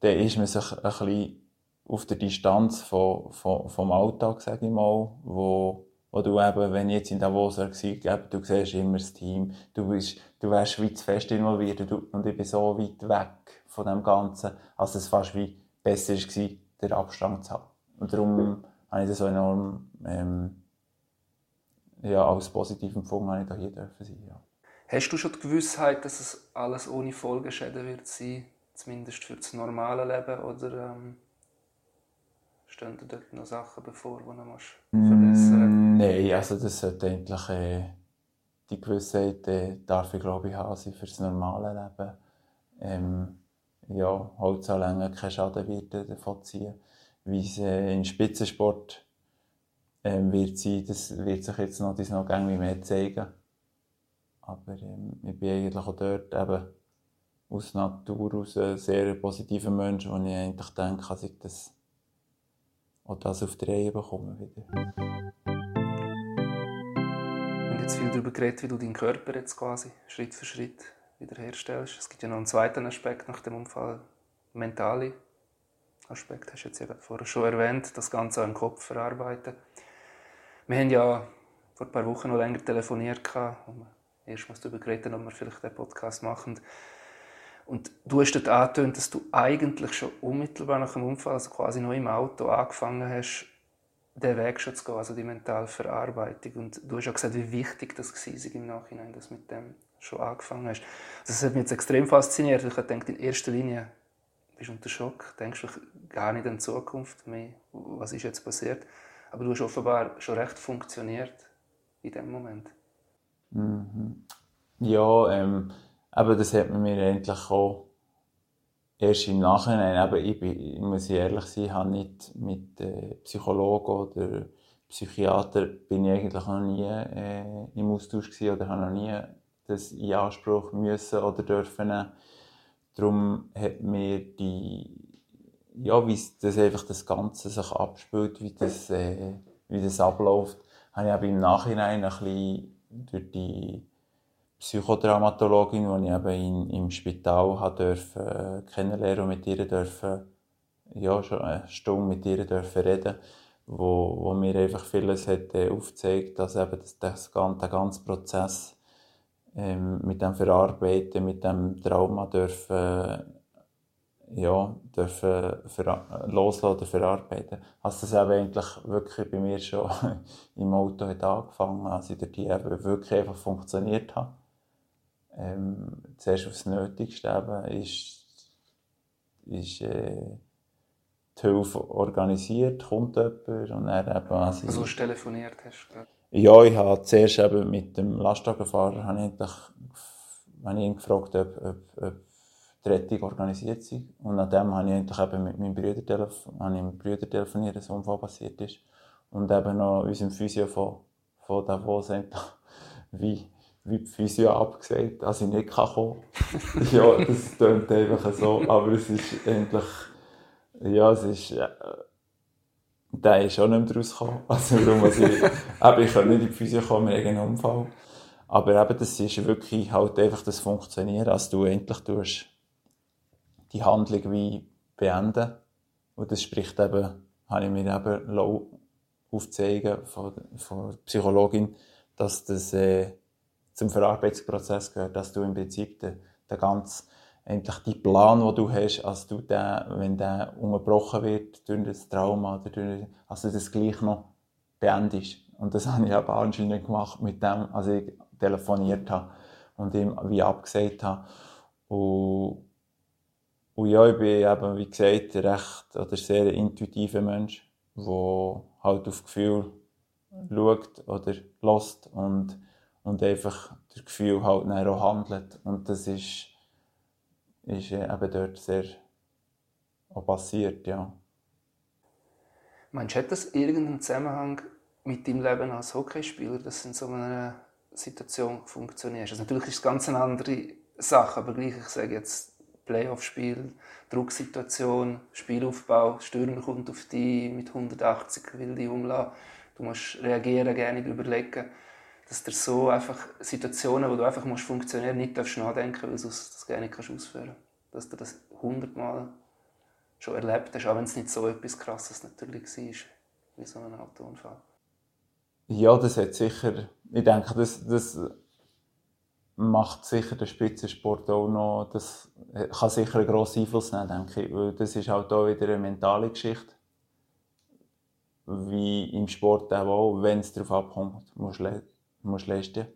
dann ist man sich ein bisschen auf der Distanz von, von, vom Alltag, sage ich mal, wo, wo du eben, wenn ich jetzt in Davos war, eben, du siehst immer das Team, du, bist, du wärst fest involviert und ich bin so weit weg von dem Ganzen, als es fast wie besser war, den Abstand zu haben. Und darum habe ich das so enorm ähm, ja, als positiv empfunden, habe ich da hier dürfen sein. Ja. Hast du schon die Gewissheit, dass es alles ohne Folgeschäden wird sein, zumindest für das normale Leben, oder ähm, stehen dir dort noch Sachen bevor, die du musst verbessern mm, Nein, also das sollte eigentlich äh, die Gewissheit äh, darf ich glaube ich haben für das normale Leben. Ähm, ja, Holzanlängen keinen Schaden wird davon ziehen. Wie es äh, im Spitzensport ähm, wird sein, das wird sich jetzt noch, das noch irgendwie mehr zeigen. Aber ähm, ich bin eigentlich auch dort eben aus Natur aus ein sehr positiver Mensch, wo ich eigentlich denke, dass ich das, auch das auf die Reihe bekomme wieder. Haben jetzt viel darüber geredet, wie du deinen Körper jetzt quasi Schritt für Schritt wiederherstellst. Es gibt ja noch einen zweiten Aspekt nach dem Unfall, mentale Aspekt, hast du jetzt ja vorher schon erwähnt, das Ganze im Kopf verarbeiten. Wir haben ja vor ein paar Wochen noch länger telefoniert, wo wir erstmals darüber geredet ob wir vielleicht den Podcast machen. Und du hast dort angetönt, dass du eigentlich schon unmittelbar nach dem Unfall, also quasi noch im Auto, angefangen hast, den Weg schon zu gehen, also die mentale Verarbeitung. Und du hast auch gesagt, wie wichtig das war im Nachhinein, dass du mit dem schon angefangen hast. Das hat mich jetzt extrem fasziniert. Ich habe in erster Linie bist du unter Schock, denkst du gar nicht an die Zukunft mehr, was ist jetzt passiert. Aber du hast offenbar schon recht funktioniert in dem Moment. Mhm. Ja, ähm, aber das hat man mir eigentlich auch erst im Nachhinein, eben, ich, bin, ich muss ehrlich sein, habe nicht mit äh, Psychologen oder Psychiater bin ich eigentlich noch nie äh, im Austausch gewesen oder habe noch nie das in Anspruch müssen oder dürfen. Darum hat mir die ja, wie das einfach das Ganze sich abspielt, wie das, äh, wie das abläuft, habe ich auch im Nachhinein ein bisschen durch die Psychodramatologin, die ich eben in, im Spital habe dürfen, äh, kennenlernen und mit ihr dürfen, ja, schon eine Stunde mit ihr dürfen reden, wo, wo mir einfach vieles hat äh, aufgezeigt, dass eben das, das, der ganze Prozess ähm, mit dem Verarbeiten, mit dem Trauma dürfen ja, dürfen loslassen oder verarbeiten. Also das eben eigentlich wirklich bei mir schon im Auto hat angefangen, als ich dort eben wirklich einfach funktioniert habe. Ähm, zuerst aufs Nötigste eben ist, ist äh, die Hilfe organisiert, kommt jemand und er eben... Also, also du telefoniert hast du Ja, ich habe zuerst eben mit dem Lastwagenfahrer habe ich, habe ich ihn gefragt, ob, ob, ob die Rettung organisiert sind. Und nach dem habe ich eigentlich eben mit meinem Bruder, telef habe ich mit Bruder telefoniert, dass ein Unfall passiert ist. Und eben noch unserem Physio von, von Davos wie, wie die Physio abgesagt, dass ich nicht kommen kann. ja, das klingt einfach so. Aber es ist eigentlich, ja, es ist, äh, der ist auch nicht mehr rausgekommen. Also, warum, also ich, eben, ich kann nicht in die Physio kommen, wir haben einen Unfall. Aber eben, das ist wirklich halt einfach das Funktionieren, als du endlich tust die Handlung wie beenden. Und das spricht eben, habe ich mir eben aufzeigen von, von der Psychologin, dass das äh, zum Verarbeitungsprozess gehört, dass du im Prinzip den, den ganzen eigentlich die Plan, den du hast, als du den, wenn der unterbrochen wird durch das Trauma oder durch, also das gleich noch beendest. Und das habe ich aber anscheinend gemacht mit dem, als ich telefoniert habe und ihm wie abgesagt habe. Und, und ja, ich bin eben, wie gesagt, recht oder sehr intuitiver Mensch, der halt auf Gefühl schaut oder lässt und, und einfach das Gefühl halt auch handelt. Und das ist, ist eben dort sehr auch passiert, ja. Meinst du, hat das irgendeinen Zusammenhang mit deinem Leben als Hockeyspieler, dass du in so einer Situation funktionierst? Also natürlich ist es ganz eine andere Sache, aber gleich, ich sage jetzt Playoff-Spiel, Drucksituation, Spielaufbau, Stürmer kommt auf dich mit 180 will dich umlassen, du musst reagieren, gerne überlegen, dass du so einfach Situationen, wo du einfach musst funktionieren, nicht darfst weil du das gerne nicht ausführen kannst. Dass du das hundertmal schon erlebt hast, auch wenn es nicht so etwas Krasses natürlich war, wie so ein Autounfall. Ja, das hat sicher, ich denke, das, das macht sicher den Spitzensport auch noch, das kann sicher einen grossen Einfluss nehmen, denke ich, weil das ist halt auch wieder eine mentale Geschichte. Wie im Sport auch, wenn es darauf abkommt, musst du, le leisten.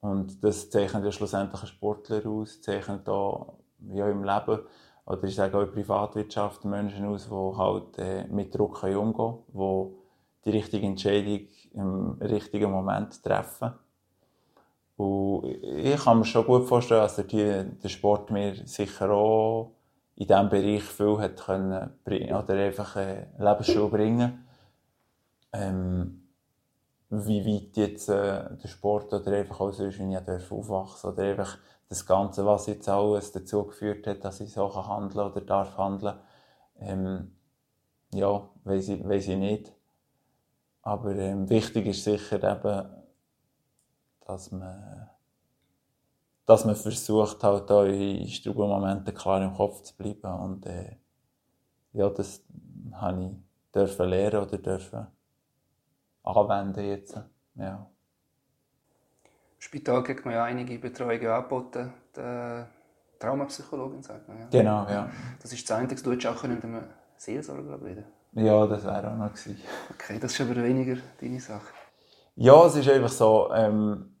Und das zeichnet ja schlussendlich ein Sportler aus, zeichnet auch ja, im Leben, oder ich sage auch in der Privatwirtschaft Menschen aus, die halt äh, mit Druck umgehen können, die die richtige Entscheidung im richtigen Moment treffen und ich kann mir schon gut vorstellen, dass der, der Sport mir sicher auch in diesem Bereich viel hat können bringen, oder einfach eine Lebensschule bringen. Ähm, wie weit jetzt äh, der Sport oder einfach auch sonst, wie ich aufwachsen oder einfach das Ganze, was jetzt alles dazu geführt hat, dass ich so handeln oder darf handeln, ähm, ja, weiß ich, ich nicht. Aber ähm, wichtig ist sicher eben, dass man, dass man versucht, halt auch in strugen Momenten klar im Kopf zu bleiben. Und äh, ja, das habe ich dürfen lernen oder dürfen anwenden jetzt. Ja. Im Spital kriegt man ja einige Betreuungen angeboten. Die Traumapsychologin, sagt man. Ja. Genau, ja. Das ist das Einzige, du auch mit einem Seelsorger reden Ja, das wäre auch noch gewesen. Okay, das ist aber weniger deine Sache. Ja, es ist einfach so, ähm,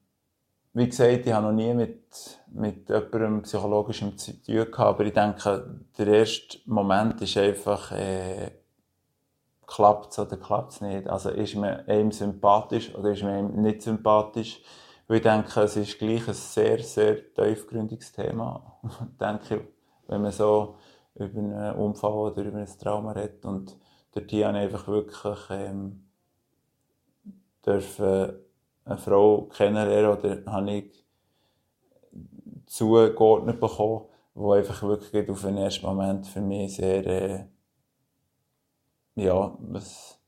wie gesagt, ich habe noch nie mit, mit jemandem psychologischem zu tun gehabt, aber ich denke, der erste Moment ist einfach, äh, klappt es oder klappt es nicht. Also ist man einem sympathisch oder ist man einem nicht sympathisch? Weil ich denke, es ist gleich ein sehr, sehr tiefgründiges Thema. denke ich, wenn man so über einen Unfall oder über ein Trauma redet. Und dort habe ich einfach wirklich ähm, dürfen eine Frau kennenlernen oder habe ich zugeordnet bekommen, die einfach wirklich auf den ersten Moment für mich sehr, äh, ja, es,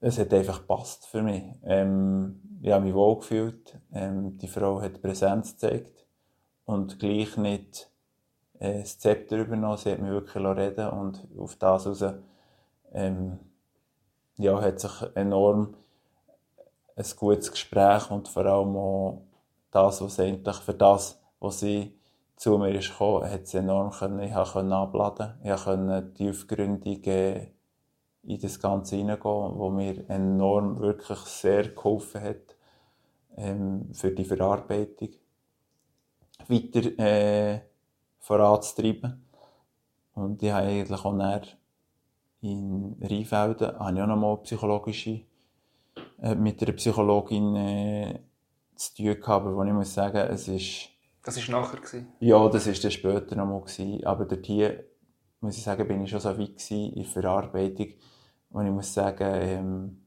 es hat einfach gepasst für mich. Ähm, ich habe mich wohl gefühlt. Ähm, die Frau hat Präsenz gezeigt und gleich nicht äh, das Zepter übernommen. Sie hat mich wirklich reden und auf das heraus ähm, ja, hat sich enorm ein gutes Gespräch und vor allem auch das, was endlich für das, was sie zu mir ist gekommen, hat sie enorm können, ich konnte abladen, ich konnte tiefgründig in das Ganze hineingehen, was mir enorm wirklich sehr geholfen hat ähm, für die Verarbeitung weiter äh, voranzutreiben. Und ich habe eigentlich auch näher in Rheinfelden habe ich auch noch mal psychologische äh, mit einer Psychologin äh, zu tun gehabt, aber wo ich muss sagen, es ist... Das war nachher? Gewesen. Ja, das war dann später noch mal. Gewesen. Aber dort hier, muss ich sagen, bin ich schon so weit gewesen in der Verarbeitung, wo ich muss sagen, ähm,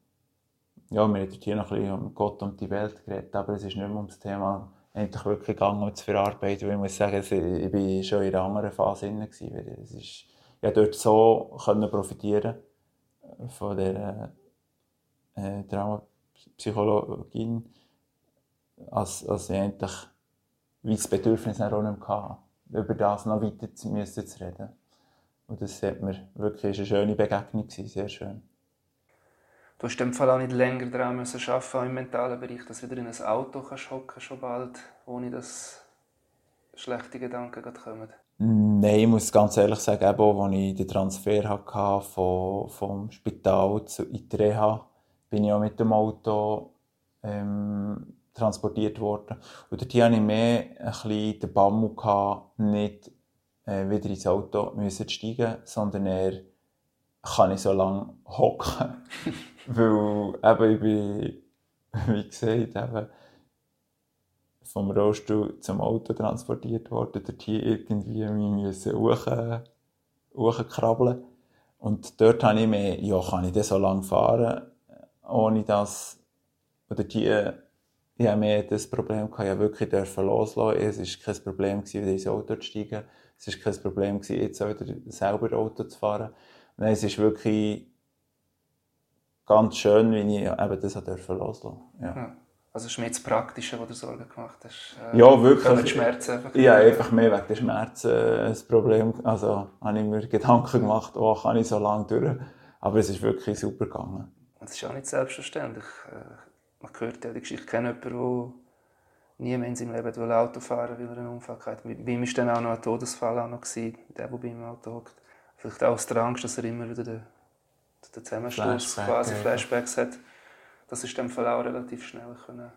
ja, wir haben dort hier noch ein bisschen um Gott und die Welt geredet, aber es ist nicht mehr um das Thema endlich wirklich gegangen, um zu verarbeiten, weil ich muss sagen, ich bin schon in einer anderen Phase drin gewesen, weil es ist, ich dort so können profitieren von der äh, Traumapsychologin, als, als ich wie das Bedürfnis auch nicht hatte. über das noch weiter zu, müssen zu reden. Und das hat mir wirklich eine schöne Begegnung gewesen, sehr schön. Du hast in dem Fall auch nicht länger daran müssen arbeiten im mentalen Bereich, dass du wieder in ein Auto kannst hocken schon bald, ohne dass schlechte Gedanken kommen? Nein, ich muss ganz ehrlich sagen, eben, als ich den Transfer hatte vom, vom Spital zu, in die Reha, bin ich auch mit dem Auto ähm, transportiert worden. Und dort hatte ich mehr ein bisschen den Bammel, nicht äh, wieder ins Auto müssen steigen sondern eher kann ich so lange hocken. Weil eben, ich bin, wie gesagt, eben vom Rollstuhl zum Auto transportiert worden, dort hier irgendwie müssen hoch, hochkrabbeln. Und dort habe ich mir, ja, kann ich das so lange fahren, ohne dass, oder die, ich habe mehr das Problem gehabt, ich wirklich dürfen loslassen. Es war kein Problem, wieder ins Auto zu steigen. Es war kein Problem, jetzt auch wieder selber Auto zu fahren. Nein, es ist wirklich ganz schön, wie ich eben das loslassen durfte. Ja. ja. Also ist mehr das Praktische, was du Sorgen gemacht hast. Äh, ja, wirklich. Die Schmerzen einfach. Ja, einfach mehr wegen der Schmerzen äh, das Problem. Also habe ich mir Gedanken gemacht, oh, kann ich so lange durch? Aber es ist wirklich super gegangen. Es ist auch nicht selbstverständlich. Äh, man hört ja die Geschichte, ich kenne jemanden, der nie mehr in seinem Leben Auto fahren weil er einen Unfall hatte. Bei ihm war dann auch noch ein Todesfall auch noch, gewesen, der, der bei ihm im Auto hockt. Vielleicht auch aus der Angst, dass er immer wieder den, den Zusammenstoß, quasi Flashbacks hat das ist dem Fall auch relativ schnell können.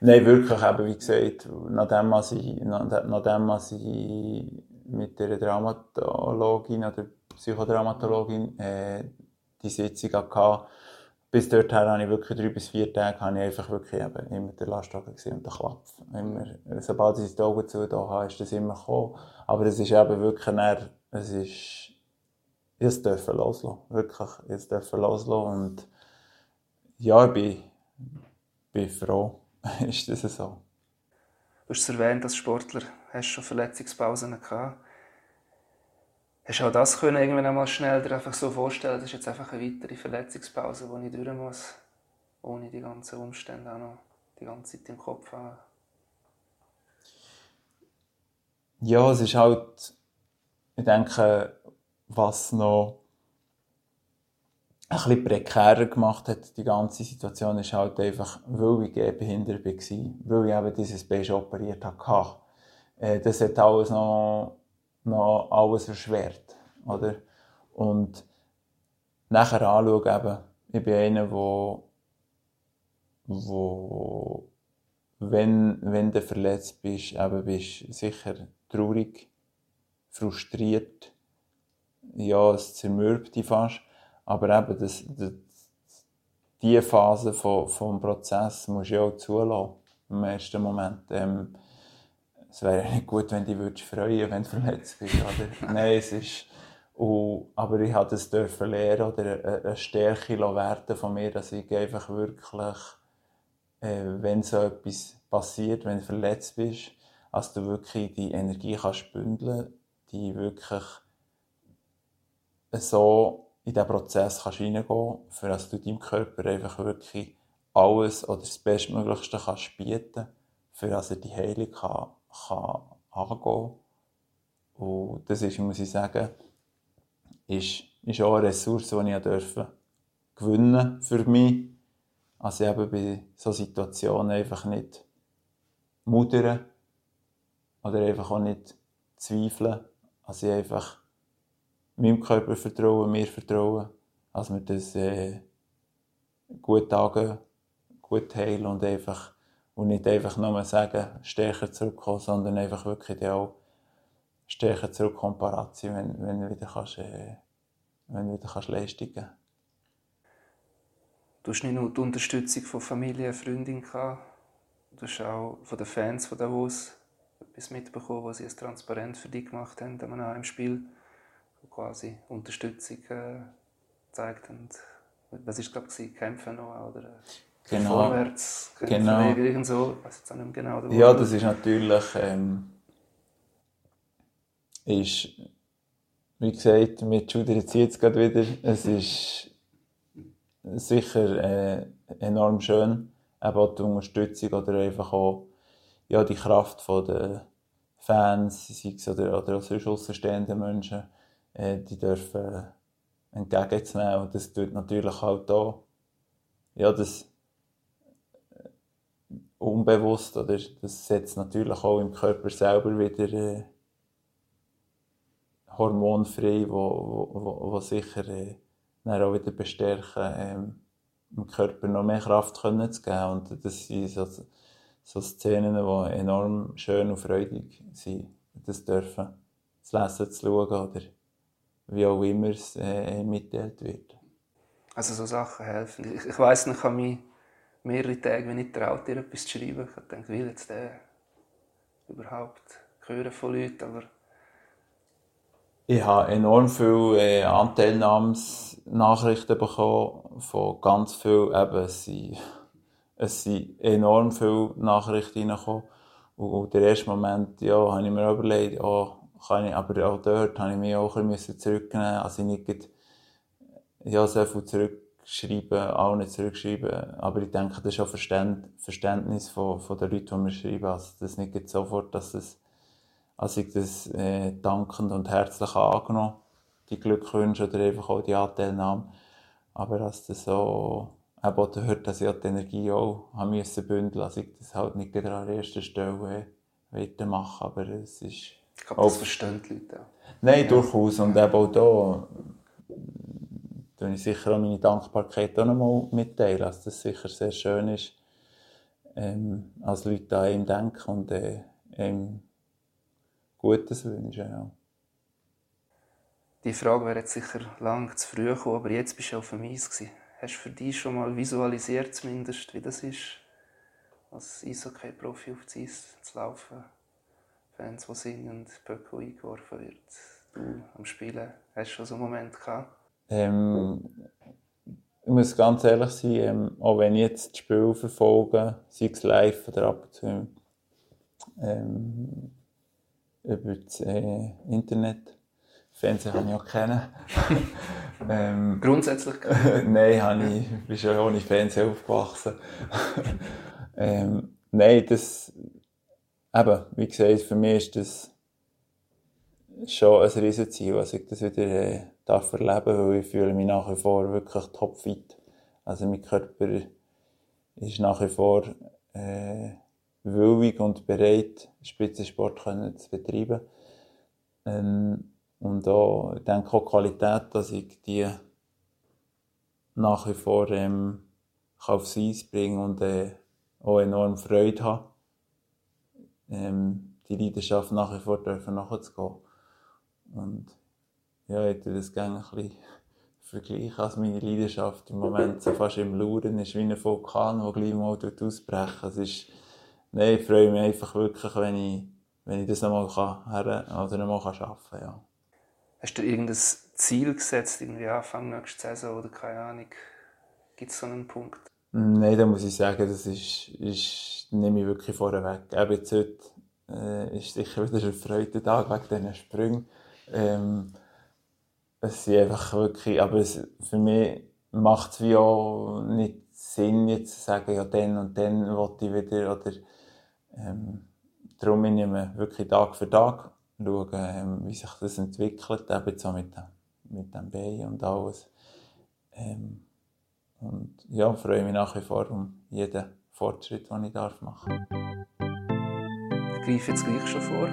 Nein, wirklich, eben, wie gesagt, nachdem, als ich, nachdem als ich mit der Dramatologin oder Psychodramatologin äh, die Sitzung hatte, bis dorthin habe ich wirklich drei bis vier Tage habe ich einfach wirklich eben immer den Lastwagen gesehen und den Klapf. Immer, sobald ich die Augen zu habe, ist das immer gekommen. Aber es ist eben wirklich näher, es ist, ich durfte loslassen. Wirklich, ich durfte loslassen und ja, ich bin, bin froh, ist das so. Du hast erwähnt, als Sportler hast schon Verletzungspausen gehabt. Hast du auch das können irgendwann einmal schnell dir einfach so vorstellen, das ist jetzt einfach eine weitere Verletzungspause, die ich durch muss, ohne die ganzen Umstände auch noch die ganze Zeit im Kopf haben? Ja, es ist halt, ich denke, was noch ein bisschen prekärer gemacht hat, die ganze Situation, ist halt einfach, weil ich behindert war, weil ich eben dieses Bein operiert hatte. Äh, das hat alles noch, noch alles erschwert, oder? Und nachher anschauen eben, ich bin einer, wo, wo, wenn, wenn du verletzt bist, eben bist sicher traurig, frustriert, ja, es zermürbt dich fast. Aber eben, das, das, diese Phase vom, vom Prozess musst du ja auch zulassen. Im ersten Moment. Ähm, es wäre nicht gut, wenn du dich freuen wenn du verletzt bist. Oder? Nein, es ist. Und, aber ich durfte das dürfen lernen oder eine Stärke werden von mir, dass ich einfach wirklich, äh, wenn so etwas passiert, wenn du verletzt bist, dass du wirklich die Energie kannst bündeln, die wirklich so in diesen Prozess kannst reingehen für dass du deinem Körper einfach wirklich alles oder das Bestmöglichste kannst bieten für dass er die Heilung kann, kann angehen Und das ist, muss ich sagen, ist, ist auch eine Ressource, die ich dürfen gewinnen für mich. Also eben bei solchen Situationen einfach nicht mudern oder einfach auch nicht zweifeln. Also einfach meinem Körper vertrauen, mir vertrauen, als wir das äh, gut angehen, gut heilen und einfach und nicht einfach nur sagen, stärker zurückkommen, sondern einfach wirklich auch stärker zurückkommen, parat sein, wenn, wenn du wieder, kannst, äh, wenn du wieder kannst Leistung Du hast nicht nur die Unterstützung von Familie, Freundin gehabt, du hast auch von den Fans von Davos etwas mitbekommen, was sie es transparent für dich gemacht haben an einem Spiel quasi Unterstützung äh, gezeigt und was ist glaube ich kämpfen noch oder? Genau. vorwärts genau. irgend so. Weiß jetzt auch nicht genau ja das ist natürlich ähm, ist wie gesagt mit es jetzt gerade wieder. Es ist sicher äh, enorm schön eben die Unterstützung oder einfach auch ja, die Kraft von der Fans, sei es oder, oder auch sonst außenstehende Menschen, äh, die dürfen entgegenzunehmen. Und das tut natürlich halt auch, ja, das äh, unbewusst, oder das setzt natürlich auch im Körper selber wieder äh, Hormon frei, wo, wo, wo sicher äh, dann auch wieder bestärken, ähm, dem Körper noch mehr Kraft können zu geben. Und das sind so, so Szenen, die enorm schön und freudig sind, das dürfen zu lesen, zu schauen oder wie auch immer es äh, mitteilt wird. Also so Sachen helfen. Ich, ich weiss, ich habe mich mehrere Tage, wenn ich traut, dir etwas zu schreiben, ich gedacht, will jetzt der überhaupt hören von Leuten, aber ich habe enorm viele äh, Anteilnahmsnachrichten bekommen von ganz vielen, eben, es sind, es sind enorm viele Nachrichten reingekommen. Und, und der erste Moment, ja, habe ich mir überlegt, oh, kann ich, aber auch dort habe ich mich auch ein bisschen zurücknehmen Also ich nicht ja, sehr viel zurückschreiben, auch nicht zurückschreiben. Aber ich denke, das ist auch Verständ, Verständnis von, von den Leuten, die mir schreiben. Also das nicht sofort, dass das als ich das äh, dankend und herzlich angenommen, die Glückwünsche oder einfach auch die Anteilnahme. Aber als das so eben auch hört, dass ich die Energie auch haben müssen bündeln, also ich das halt nicht gerade an erster Stelle äh, machen, aber es ist... Ich glaube, das verstehen die Leute auch. Nein, ja. durchaus. Und eben auch da tue ich sicher auch meine Dankbarkeit auch nochmal mitteilen, dass das sicher sehr schön ist, ähm, als Leute an ihm denken und äh, ähm, Gutes wünschen. Ja. Die Frage wäre jetzt sicher lang zu früh gekommen, aber jetzt bist du auf dem Eis. Gewesen. Hast du für dich schon mal visualisiert, zumindest, wie das ist, als Eishockey-Profi auf das Eis zu laufen? Fans, die singen, Böcke eingeworfen wird. Du am Spielen, hast du schon so einen Moment gehabt? Ähm, ich muss ganz ehrlich sein, ähm, auch wenn ich jetzt das Spiel verfolge, sei es live oder ab und zu, ähm, über das äh, Internet. Fernsehen kann ich auch kennen. ähm, Grundsätzlich? nein, habe ich, bin schon ohne Fernsehen aufgewachsen. ähm, nein, das, eben, wie gesagt, für mich ist das schon ein Riesenziel, dass ich das wieder äh, darf erleben weil ich fühle mich nach wie vor wirklich topfit. Also mein Körper ist nach wie vor äh, willig und bereit, Spitzensport zu betreiben. Ähm, und auch, ich denke auch Qualität, dass ich die nach wie vor ähm, aufs Eis bringen und äh, auch enorm Freude habe, ähm, die Leidenschaft nach wie vor dürfen nachzugehen. Und ja, ich würde das gerne ein bisschen vergleichen, als meine Leidenschaft im Moment so fast im Lauren ist, wie ein Vulkan, der gleich mal ausbrechen Es ist Nein, ich freue mich einfach wirklich, wenn ich, wenn ich das nochmal kann, her, oder nochmal kann arbeiten kann. Ja. Hast du irgendein Ziel gesetzt, irgendwie Anfang nächste Saison oder keine Ahnung? Gibt es so einen Punkt? Nein, da muss ich sagen, das ist, ist nehme ich wirklich vorweg. Eben jetzt heute äh, ist sicher wieder ein Freudentag wegen diesen Sprüngen. Ähm, es ist einfach wirklich, aber es, für mich macht es wie auch nicht Sinn, jetzt zu sagen, ja, dann und dann wollte ich wieder, oder ähm, darum ich wirklich Tag für Tag schauen, ähm, wie sich das entwickelt, eben so mit, mit dem Bein und alles. Ähm, und ja, freue mich nach wie vor um jeden Fortschritt, den ich darf machen darf. Ich greife jetzt gleich schon vor.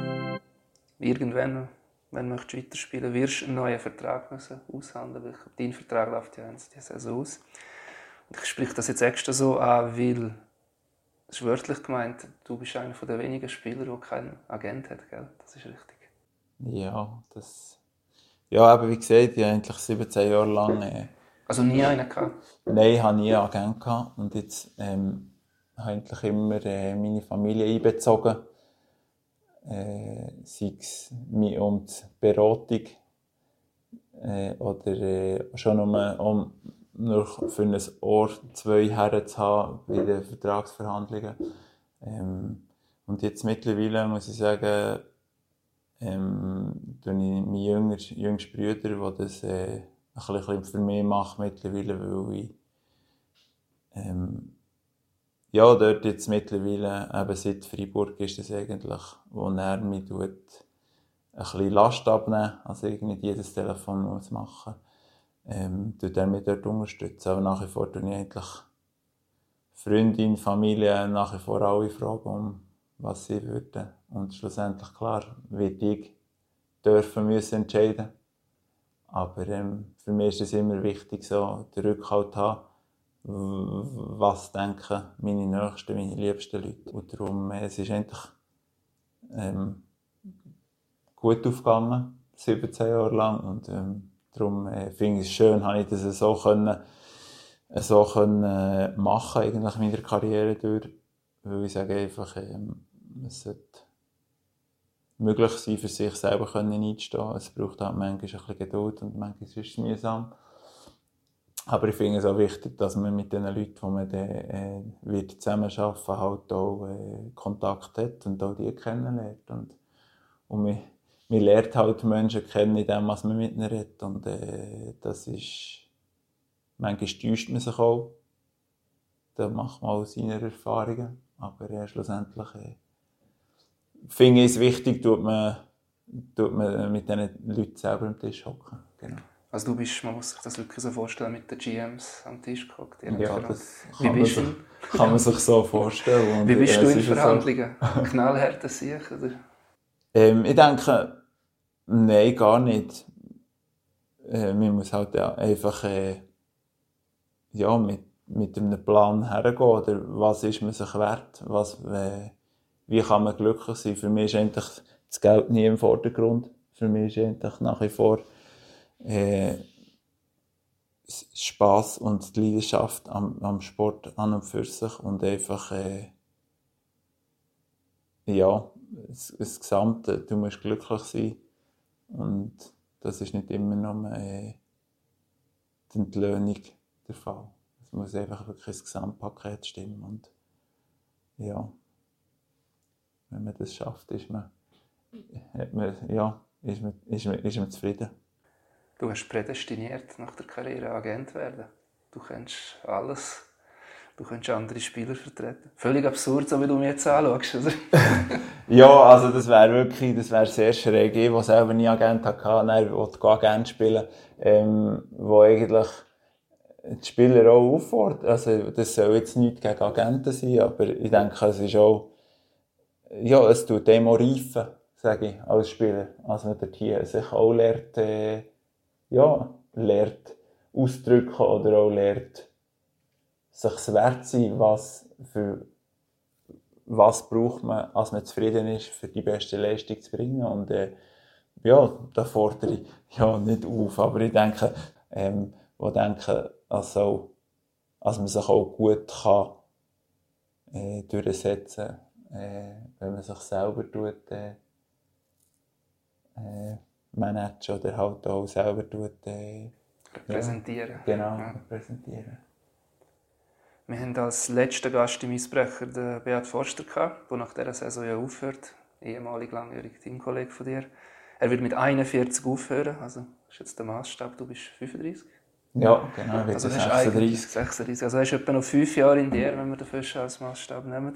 Irgendwann, wenn du weiterspielen wirst du einen neuen Vertrag müssen aushandeln müssen. Dein Vertrag läuft ja jetzt die Saison aus. Und ich spreche das jetzt extra so an, weil das ist wörtlich gemeint, du bist einer der wenigen Spieler, der keinen Agent hat, gell? Das ist richtig. Ja, das... Ja, aber wie gesagt, ich habe eigentlich 17 Jahre lang... Also nie einen gehabt? Nein, ich habe nie einen Agent gehabt. Und jetzt ähm, habe ich immer äh, meine Familie einbezogen. Äh, sei es um die Beratung äh, oder äh, schon um, um nur für ein Ohr zwei Herren zu haben bei den Vertragsverhandlungen. Ähm, und jetzt mittlerweile muss ich sagen, ähm, meinen jünger, jüngsten Brüder, die das äh, ein bisschen für mich machen mittlerweile, weil ich ähm, ja, dort jetzt mittlerweile, eben seit Freiburg ist es eigentlich, wo er mich tut, ein bisschen Last abnehmen, also irgendwie jedes Telefon muss machen, ähm, tut er mich dort unterstützen. Aber nach wie vor tue ich eigentlich Freundin, Familie nach wie vor alle fragen, um was sie würden. Und schlussendlich, klar, wird ich dürfen müssen entscheiden. Aber ähm, für mich ist es immer wichtig, so den Rückhalt zu haben, was denken meine nächsten, meine liebsten Leute. Und darum, äh, es ist endlich ähm, gut aufgegangen, 17 Jahre lang. Und ähm, darum äh, finde ich es schön, habe ich das so können, so können äh, machen, eigentlich in meiner Karriere durch. Weil ich sage einfach, ähm, es sollte möglich sein, für sich selber können einzustehen. Es braucht halt manchmal ein bisschen Geduld und manchmal ist es mühsam. Aber ich finde es auch wichtig, dass man mit den Leuten, die man dann, äh, wird zusammenarbeiten halt auch äh, Kontakt hat und auch die kennenlernt. Und, und man, man lernt halt Menschen kennen in dem, was man mit ihnen redet. Und äh, das ist... Manchmal täuscht man sich auch. Da macht man auch seine Erfahrungen. Aber äh, schlussendlich äh, finde ich es wichtig, tut man, tut man mit diesen Leuten selber am Tisch hocken. Genau. Also du bist, man muss sich das wirklich so vorstellen, mit den GMs am Tisch gehockt. Ja, das kann, man sich, kann man sich so vorstellen. Und Wie bist du in Verhandlungen? So. Knallharte Sieg, oder? Ähm, ich denke, nein, gar nicht. Äh, man muss halt ja einfach äh, ja, mit, mit einem Plan hergehen. Oder was ist man sich wert? Was, äh, wie kann man glücklich sein? Für mich ist eigentlich das Geld nie im Vordergrund. Für mich ist eigentlich nach wie vor äh, Spaß und die Leidenschaft am, am Sport an und für sich und einfach äh, ja das, das Gesamte du musst glücklich sein und das ist nicht immer nur äh, die Entlöhnung der Fall es muss einfach wirklich das Gesamtpaket stimmen und ja wenn man das schafft ist man, hat man ja ist man, ist man, ist man zufrieden Du hast prädestiniert, nach der Karriere Agent werden. Du kennst alles. Du könntest andere Spieler vertreten. Völlig absurd, so wie du mir jetzt anschaust, oder? ja, also das wäre wirklich, das wäre sehr schräg. Ich, der selber nie Agent hatte, dann wollte Agent spielen, ähm, wo eigentlich die Spieler auch auffordert. Also, das soll jetzt nicht gegen Agenten sein, aber ich denke, es ist auch, ja, es tut dem auch reifen, sage ich, als Spieler. Also, man dort hier sich auch lernt, äh, ja, lernt ausdrücken oder auch lernt sich wert sein, was für was braucht man, als man zufrieden ist, für die beste Leistung zu bringen. Und äh, ja, da fordere ich ja nicht auf, aber ich denke, ähm, wo denke, also, als man sich auch gut kann äh, durchsetzen, äh, wenn man sich selber tut, äh, äh, managen oder halt auch selber tut, äh, repräsentieren. Ja, genau, ja. repräsentieren. Wir haben als letzten Gast im Eisbrecher den Beat Forster gehabt, der nach dieser Saison ja aufhört, ehemalig langjähriger Teamkollege von dir. Er wird mit 41 aufhören, also das ist jetzt der Maßstab, du bist 35. Ja, genau, also 36. 36. Also hast du etwa noch fünf Jahre in dir, wenn wir den Fisch als Maßstab nehmen.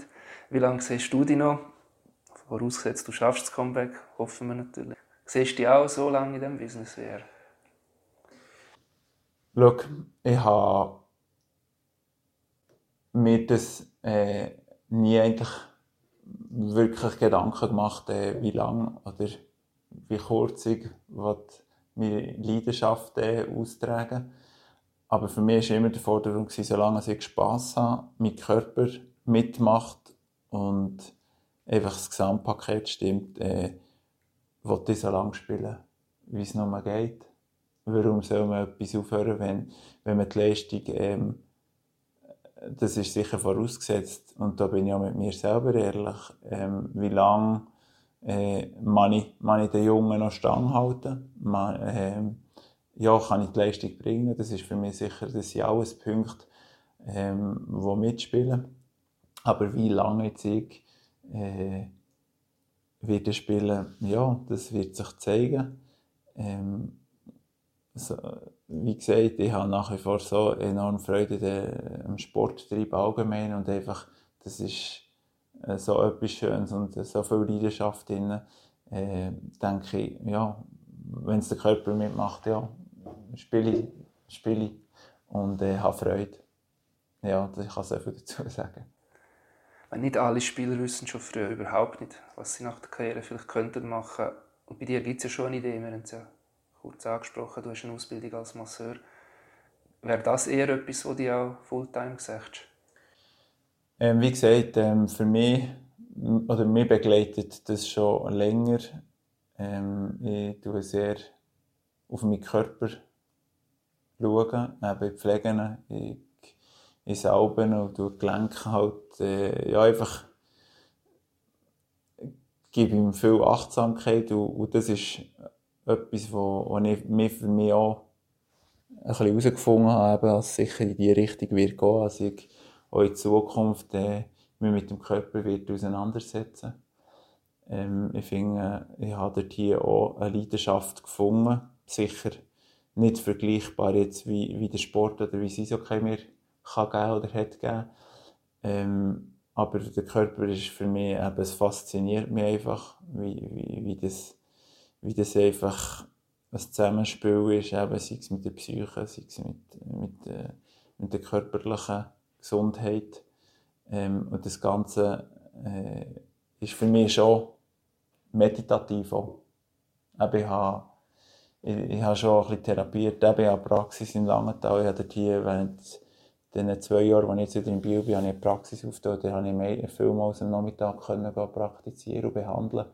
Wie lange siehst du dich noch? Vorausgesetzt, du schaffst das Comeback, hoffen wir natürlich. Siehst du dich auch so lange in diesem Business wie er? Schau, ich habe mir das äh, nie eigentlich wirklich Gedanken gemacht, äh, wie lang oder wie kurz ich meine Leidenschaft äh, austragen Aber für mich war immer die Forderung, solange ich Spass habe, mein Körper mitmacht und einfach das Gesamtpaket stimmt, äh, will ich so lange spielen, wie es nur geht. Warum soll man etwas aufhören, wenn, wenn man die Leistung, ähm, das ist sicher vorausgesetzt, und da bin ich auch mit mir selber ehrlich, ähm, wie lange äh, man, ich, man ich den Jungen noch Stange halten? Man, ähm, ja, kann ich die Leistung bringen? Das ist für mich sicher, das sind alles Punkte, ähm, die mitspielen. Aber wie lange ich äh, wieder spielen, ja, das wird sich zeigen. Ähm, so, wie gesagt, ich habe nach wie vor so enorm Freude am Sporttrieb allgemein und einfach das ist äh, so etwas Schönes und so viel Leidenschaft drin, äh, denke ich, ja, wenn es der Körper mitmacht, ja, spiele ich, spiele ich und äh, habe Freude. Ja, ich kann so viel dazu sagen. Nicht alle Spieler wissen schon früh überhaupt nicht, was sie nach der Karriere vielleicht könnten machen. Und bei dir gibt es ja schon eine Idee, wir haben es ja kurz angesprochen, du hast eine Ausbildung als Masseur. Wäre das eher etwas, was du auch Fulltime siehst? Ähm, wie gesagt, ähm, für mich, oder mich begleitet das schon länger. Ähm, ich tue sehr auf meinen Körper schauen, eben pflegen, ich, ich sauben und die Gelenke halt, äh, ja, einfach gebe ihm viel Achtsamkeit und, und das ist etwas, wo, wo ich mich für mich auch ein bisschen herausgefunden habe, dass sicher in die Richtung wird gehen, also ich auch in Zukunft äh, mich mit dem Körper wird auseinandersetzen. Ähm, ich finde, ich habe dort hier auch eine Leidenschaft gefunden, sicher nicht vergleichbar jetzt wie, wie der Sport oder wie es Eishockey mir kann geben oder hat gegeben. Ähm, aber der Körper ist für mich eben, es fasziniert mich einfach, wie, wie, wie, das, wie das einfach ein Zusammenspiel ist, eben, sei es mit der Psyche, sei es mit, mit, äh, mit der körperlichen Gesundheit. Ähm, und das Ganze äh, ist für mich schon meditativ auch. Eben, ich habe, ich, ich habe schon ein bisschen therapiert, eben, ich habe Praxis in Langenthal, ich habe hier während den zwei Jahren, als ich jetzt wieder in Bio bin, habe ich eine Praxis aufgetan, da habe ich mehr, vielmals am Nachmittag können praktizieren und behandeln.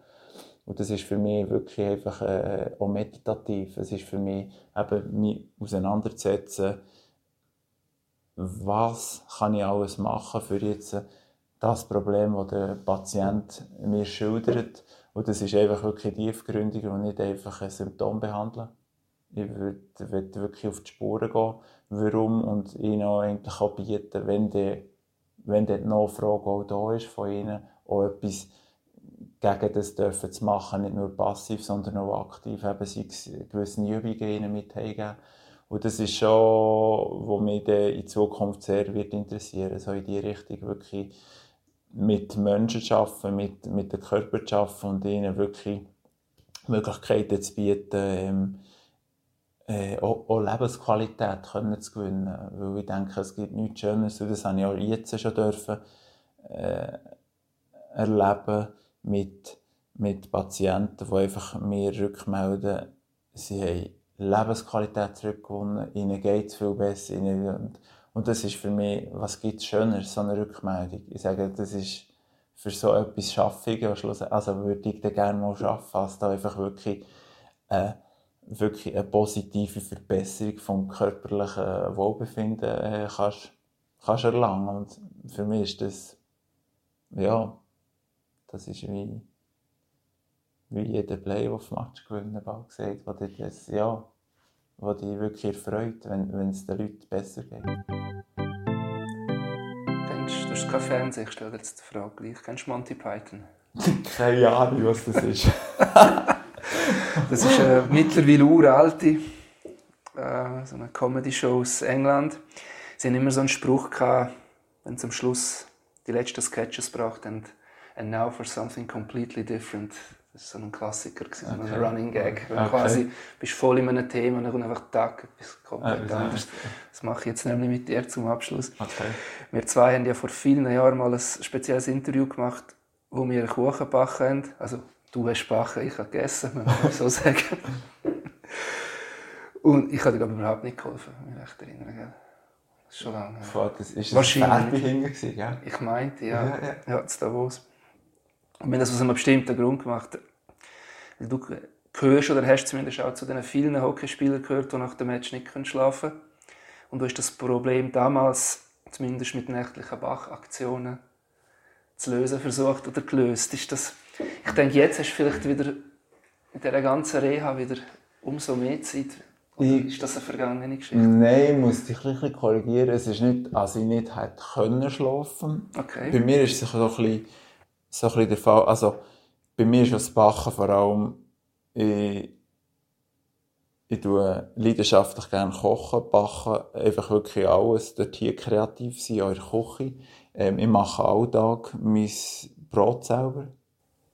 Und das ist für mich wirklich einfach äh, auch meditativ. Es ist für mich eben, mich auseinanderzusetzen, was kann ich alles machen für jetzt das Problem, das der Patient mir schildert. Und das ist einfach wirklich tiefgründiger und nicht einfach ein Symptom behandeln. Ich würde, würde wirklich auf die Spuren gehen, warum und ihnen auch eigentlich auch bieten, wenn die, wenn die Nachfrage auch da ist von ihnen, auch etwas gegen das dürfen zu machen, nicht nur passiv, sondern auch aktiv, eben sei gewisse Übungen ihnen mitgeben. Und das ist schon, was mich in Zukunft sehr wird interessieren, so in die Richtung wirklich mit Menschen zu arbeiten, mit, mit den Körper zu arbeiten und ihnen wirklich Möglichkeiten zu bieten, ähm, äh, auch, auch, Lebensqualität können zu gewinnen. Weil ich denke, es gibt nichts Schöneres, und das habe ich auch jetzt schon dürfen, äh, erleben mit, mit Patienten, die einfach mir rückmelden, sie haben Lebensqualität zurückgewonnen, ihnen geht es viel besser. Ihnen, und das ist für mich, was gibt es Schöner, so eine Rückmeldung. Ich sage, das ist für so etwas Schaffung, also würde ich dann gerne mal schaffen, dass da einfach wirklich, äh, wirklich eine positive Verbesserung vom körperlichen Wohlbefinden äh, kannst, kannst erlangen. Und für mich ist das, ja, das ist wie, wie jeder Playoff-Match gewinnen, bald gesagt, wo dich das, ja, wo dich wirklich erfreut, wenn, wenn es den Leuten besser geht. Kennst, du hast kein Fernsehen, ich stelle jetzt die Frage gleich. Kennst du Monty Python? Keine Ahnung, was das ist. das ist eine mittlerweile uralte äh, so eine Comedy-Show aus England. Sie haben immer so einen Spruch gehabt, wenn sie am Schluss die letzten Sketches gebracht haben. And now for something completely different. Das war so ein Klassiker, so okay. ein Running Gag. Wenn okay. quasi bist voll in einem Thema und dann kommt einfach Tag etwas komplett ah, anderes. Das mache ich jetzt nämlich mit dir zum Abschluss. Okay. Wir zwei haben ja vor vielen Jahren mal ein spezielles Interview gemacht, wo wir einen Kuchen gebacken haben. Also du hast gebacken, ich habe gegessen, man kann so sagen. und ich habe dir aber überhaupt nicht geholfen, mich recht erinnern. Gell? Das ist schon lange. Das ist Wahrscheinlich. Ein Ich meinte, ja. Ja, ja. ja das Davos. Und haben das aus einem bestimmten Grund gemacht. Weil du gehörst oder hast zumindest auch zu den vielen Hockeyspielern gehört, die nach dem Match nicht schlafen können. Und du hast das Problem damals, zumindest mit nächtlichen Bachaktionen, zu lösen versucht oder gelöst. Ist das, ich denke, jetzt hast du vielleicht wieder in dieser ganzen Reha wieder umso mehr Zeit. Oder ist das eine vergangene Geschichte? Nein, ich muss dich ein bisschen korrigieren. Es ist nicht, als ich nicht hätte können schlafen. Okay. Bei mir ist es so ein bisschen so ein bisschen der Fall. Also, bei mir ist das Bachen vor allem, ich, ich tue leidenschaftlich gerne kochen, backen, einfach wirklich alles, dort hier kreativ sein, der Küche. Ähm, ich mache alltag mein Brot selber.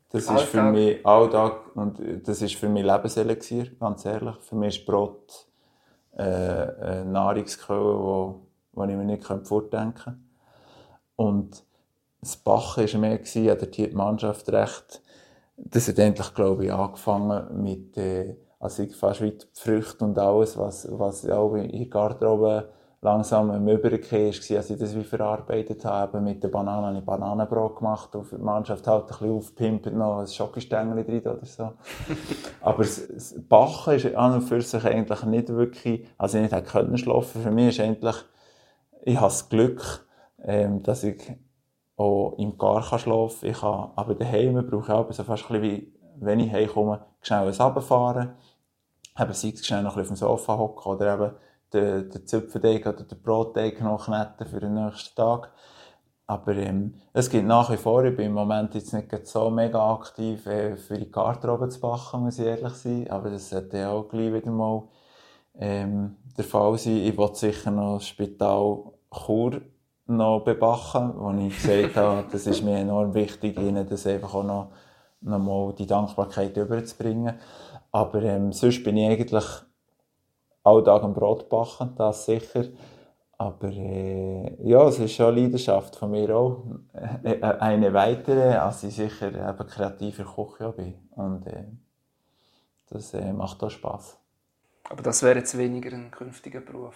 Das Alltag. ist für mich Alltag und das ist für mich Lebenselixier, ganz ehrlich. Für mich ist Brot äh, eine Nahrungsquelle, wo ich mir nicht vordenken kann. Und das Bachen war mehr, gewesen, hat die Mannschaft recht. Das hat endlich, glaube ich, angefangen mit, äh, also fast wie die Früchte und alles, was, was auch in der Garderobe langsam im Übergehen war, als ich das wie verarbeitet habe. Mit der Banane habe ich Bananenbrot gemacht und die Mannschaft halt ein bisschen aufgepimpt, noch ein Schokostängel drin oder so. Aber das, Bachen ist an und für sich eigentlich nicht wirklich, also ich nicht hätte können schlafen. Für mich ist endlich, ich habe das Glück, ähm, dass ich auch im Gar kann schlafen kann. kann, aber daheim brauche ich auch so fast ein bisschen wie, wenn ich heimkomme, schnell ein runterfahren. Eben sei es schnell noch ein bisschen auf dem Sofa hocken oder eben den, den Zupfenteig oder den Brotteig noch kneten für den nächsten Tag. Aber ähm, es gibt nach wie vor, ich bin im Moment jetzt nicht so mega aktiv äh, für die Garderobe zu backen, muss ich ehrlich sein. Aber das sollte ja auch gleich wieder mal ähm, der Fall sein. Ich will sicher noch das Spital Chur noch bebachen, wo ich gesagt habe, das ist mir enorm wichtig, ihnen das einfach auch noch, noch mal die Dankbarkeit überzubringen. Aber ähm, sonst bin ich eigentlich Alltag ein Brot backen, das sicher. Aber äh, ja, es ist schon eine Leidenschaft von mir auch. Äh, äh, eine weitere, als ich sicher eben kreativer Koch bin. Und äh, das äh, macht auch Spass. Aber das wäre jetzt weniger ein künftiger Beruf?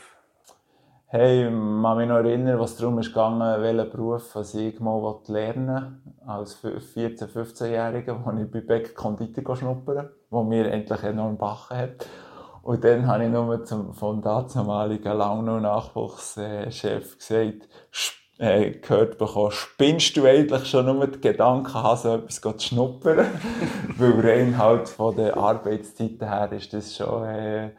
Hey, kann mich noch erinnern, was darum ist gegangen, welchen Beruf was ich mal lernen als 14-, 15-Jähriger, als ich bei Beck Konditor schnuppern wo mir endlich enorm backen hat. Und dann habe ich nur zum, vom damaligen Launau-Nachwuchschef gesagt, äh, gehört bekommen, spinnst du eigentlich schon nur die Gedanken haben, so etwas zu schnuppern? Weil rein halt von der Arbeitszeiten her ist das schon, äh,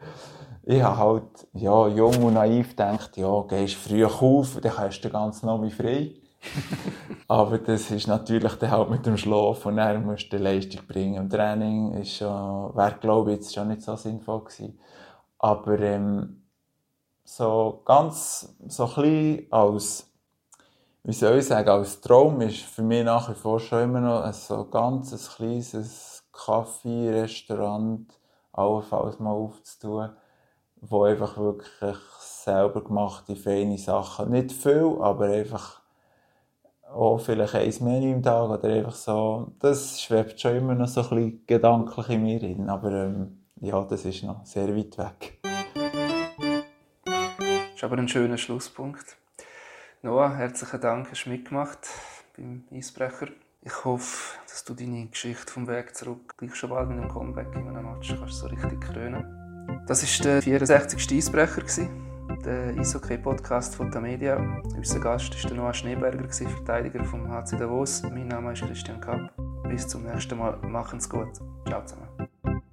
ich habe halt, ja, jung und naiv gedacht, ja, gehst früh auf, dann hast du den ganzen Abend frei. Aber das ist natürlich dann halt mit dem Schlaf und dann musst du die Leistung bringen. Im Training ist schon, wäre glaube ich jetzt schon nicht so sinnvoll gewesen. Aber ähm, so ganz, so ein bisschen als, wie soll ich sagen, als Traum ist für mich nach wie vor schon immer noch ein so ganz ein kleines Kaffee-Restaurant allenfalls mal aufzutun, wo einfach wirklich selber gemachte, feine Sachen, nicht viel, aber einfach auch vielleicht ein Menü im Tag oder einfach so, das schwebt schon immer noch so ein bisschen gedanklich in mir drin, aber ähm, ja, das ist noch sehr weit weg. Das ist aber ein schöner Schlusspunkt. Noah, herzlichen Dank, hast du mitgemacht beim Eisbrecher. Ich hoffe, dass du deine Geschichte vom Weg zurück gleich schon bald mit einem Comeback in einem Match kannst so richtig krönen. Das war der 64. Eisbrecher der Eishockey-Podcast von der Media. Unser Gast war Noah Schneeberger, Verteidiger vom HC Davos. Mein Name ist Christian Kapp. Bis zum nächsten Mal. Machen's gut. Ciao zusammen.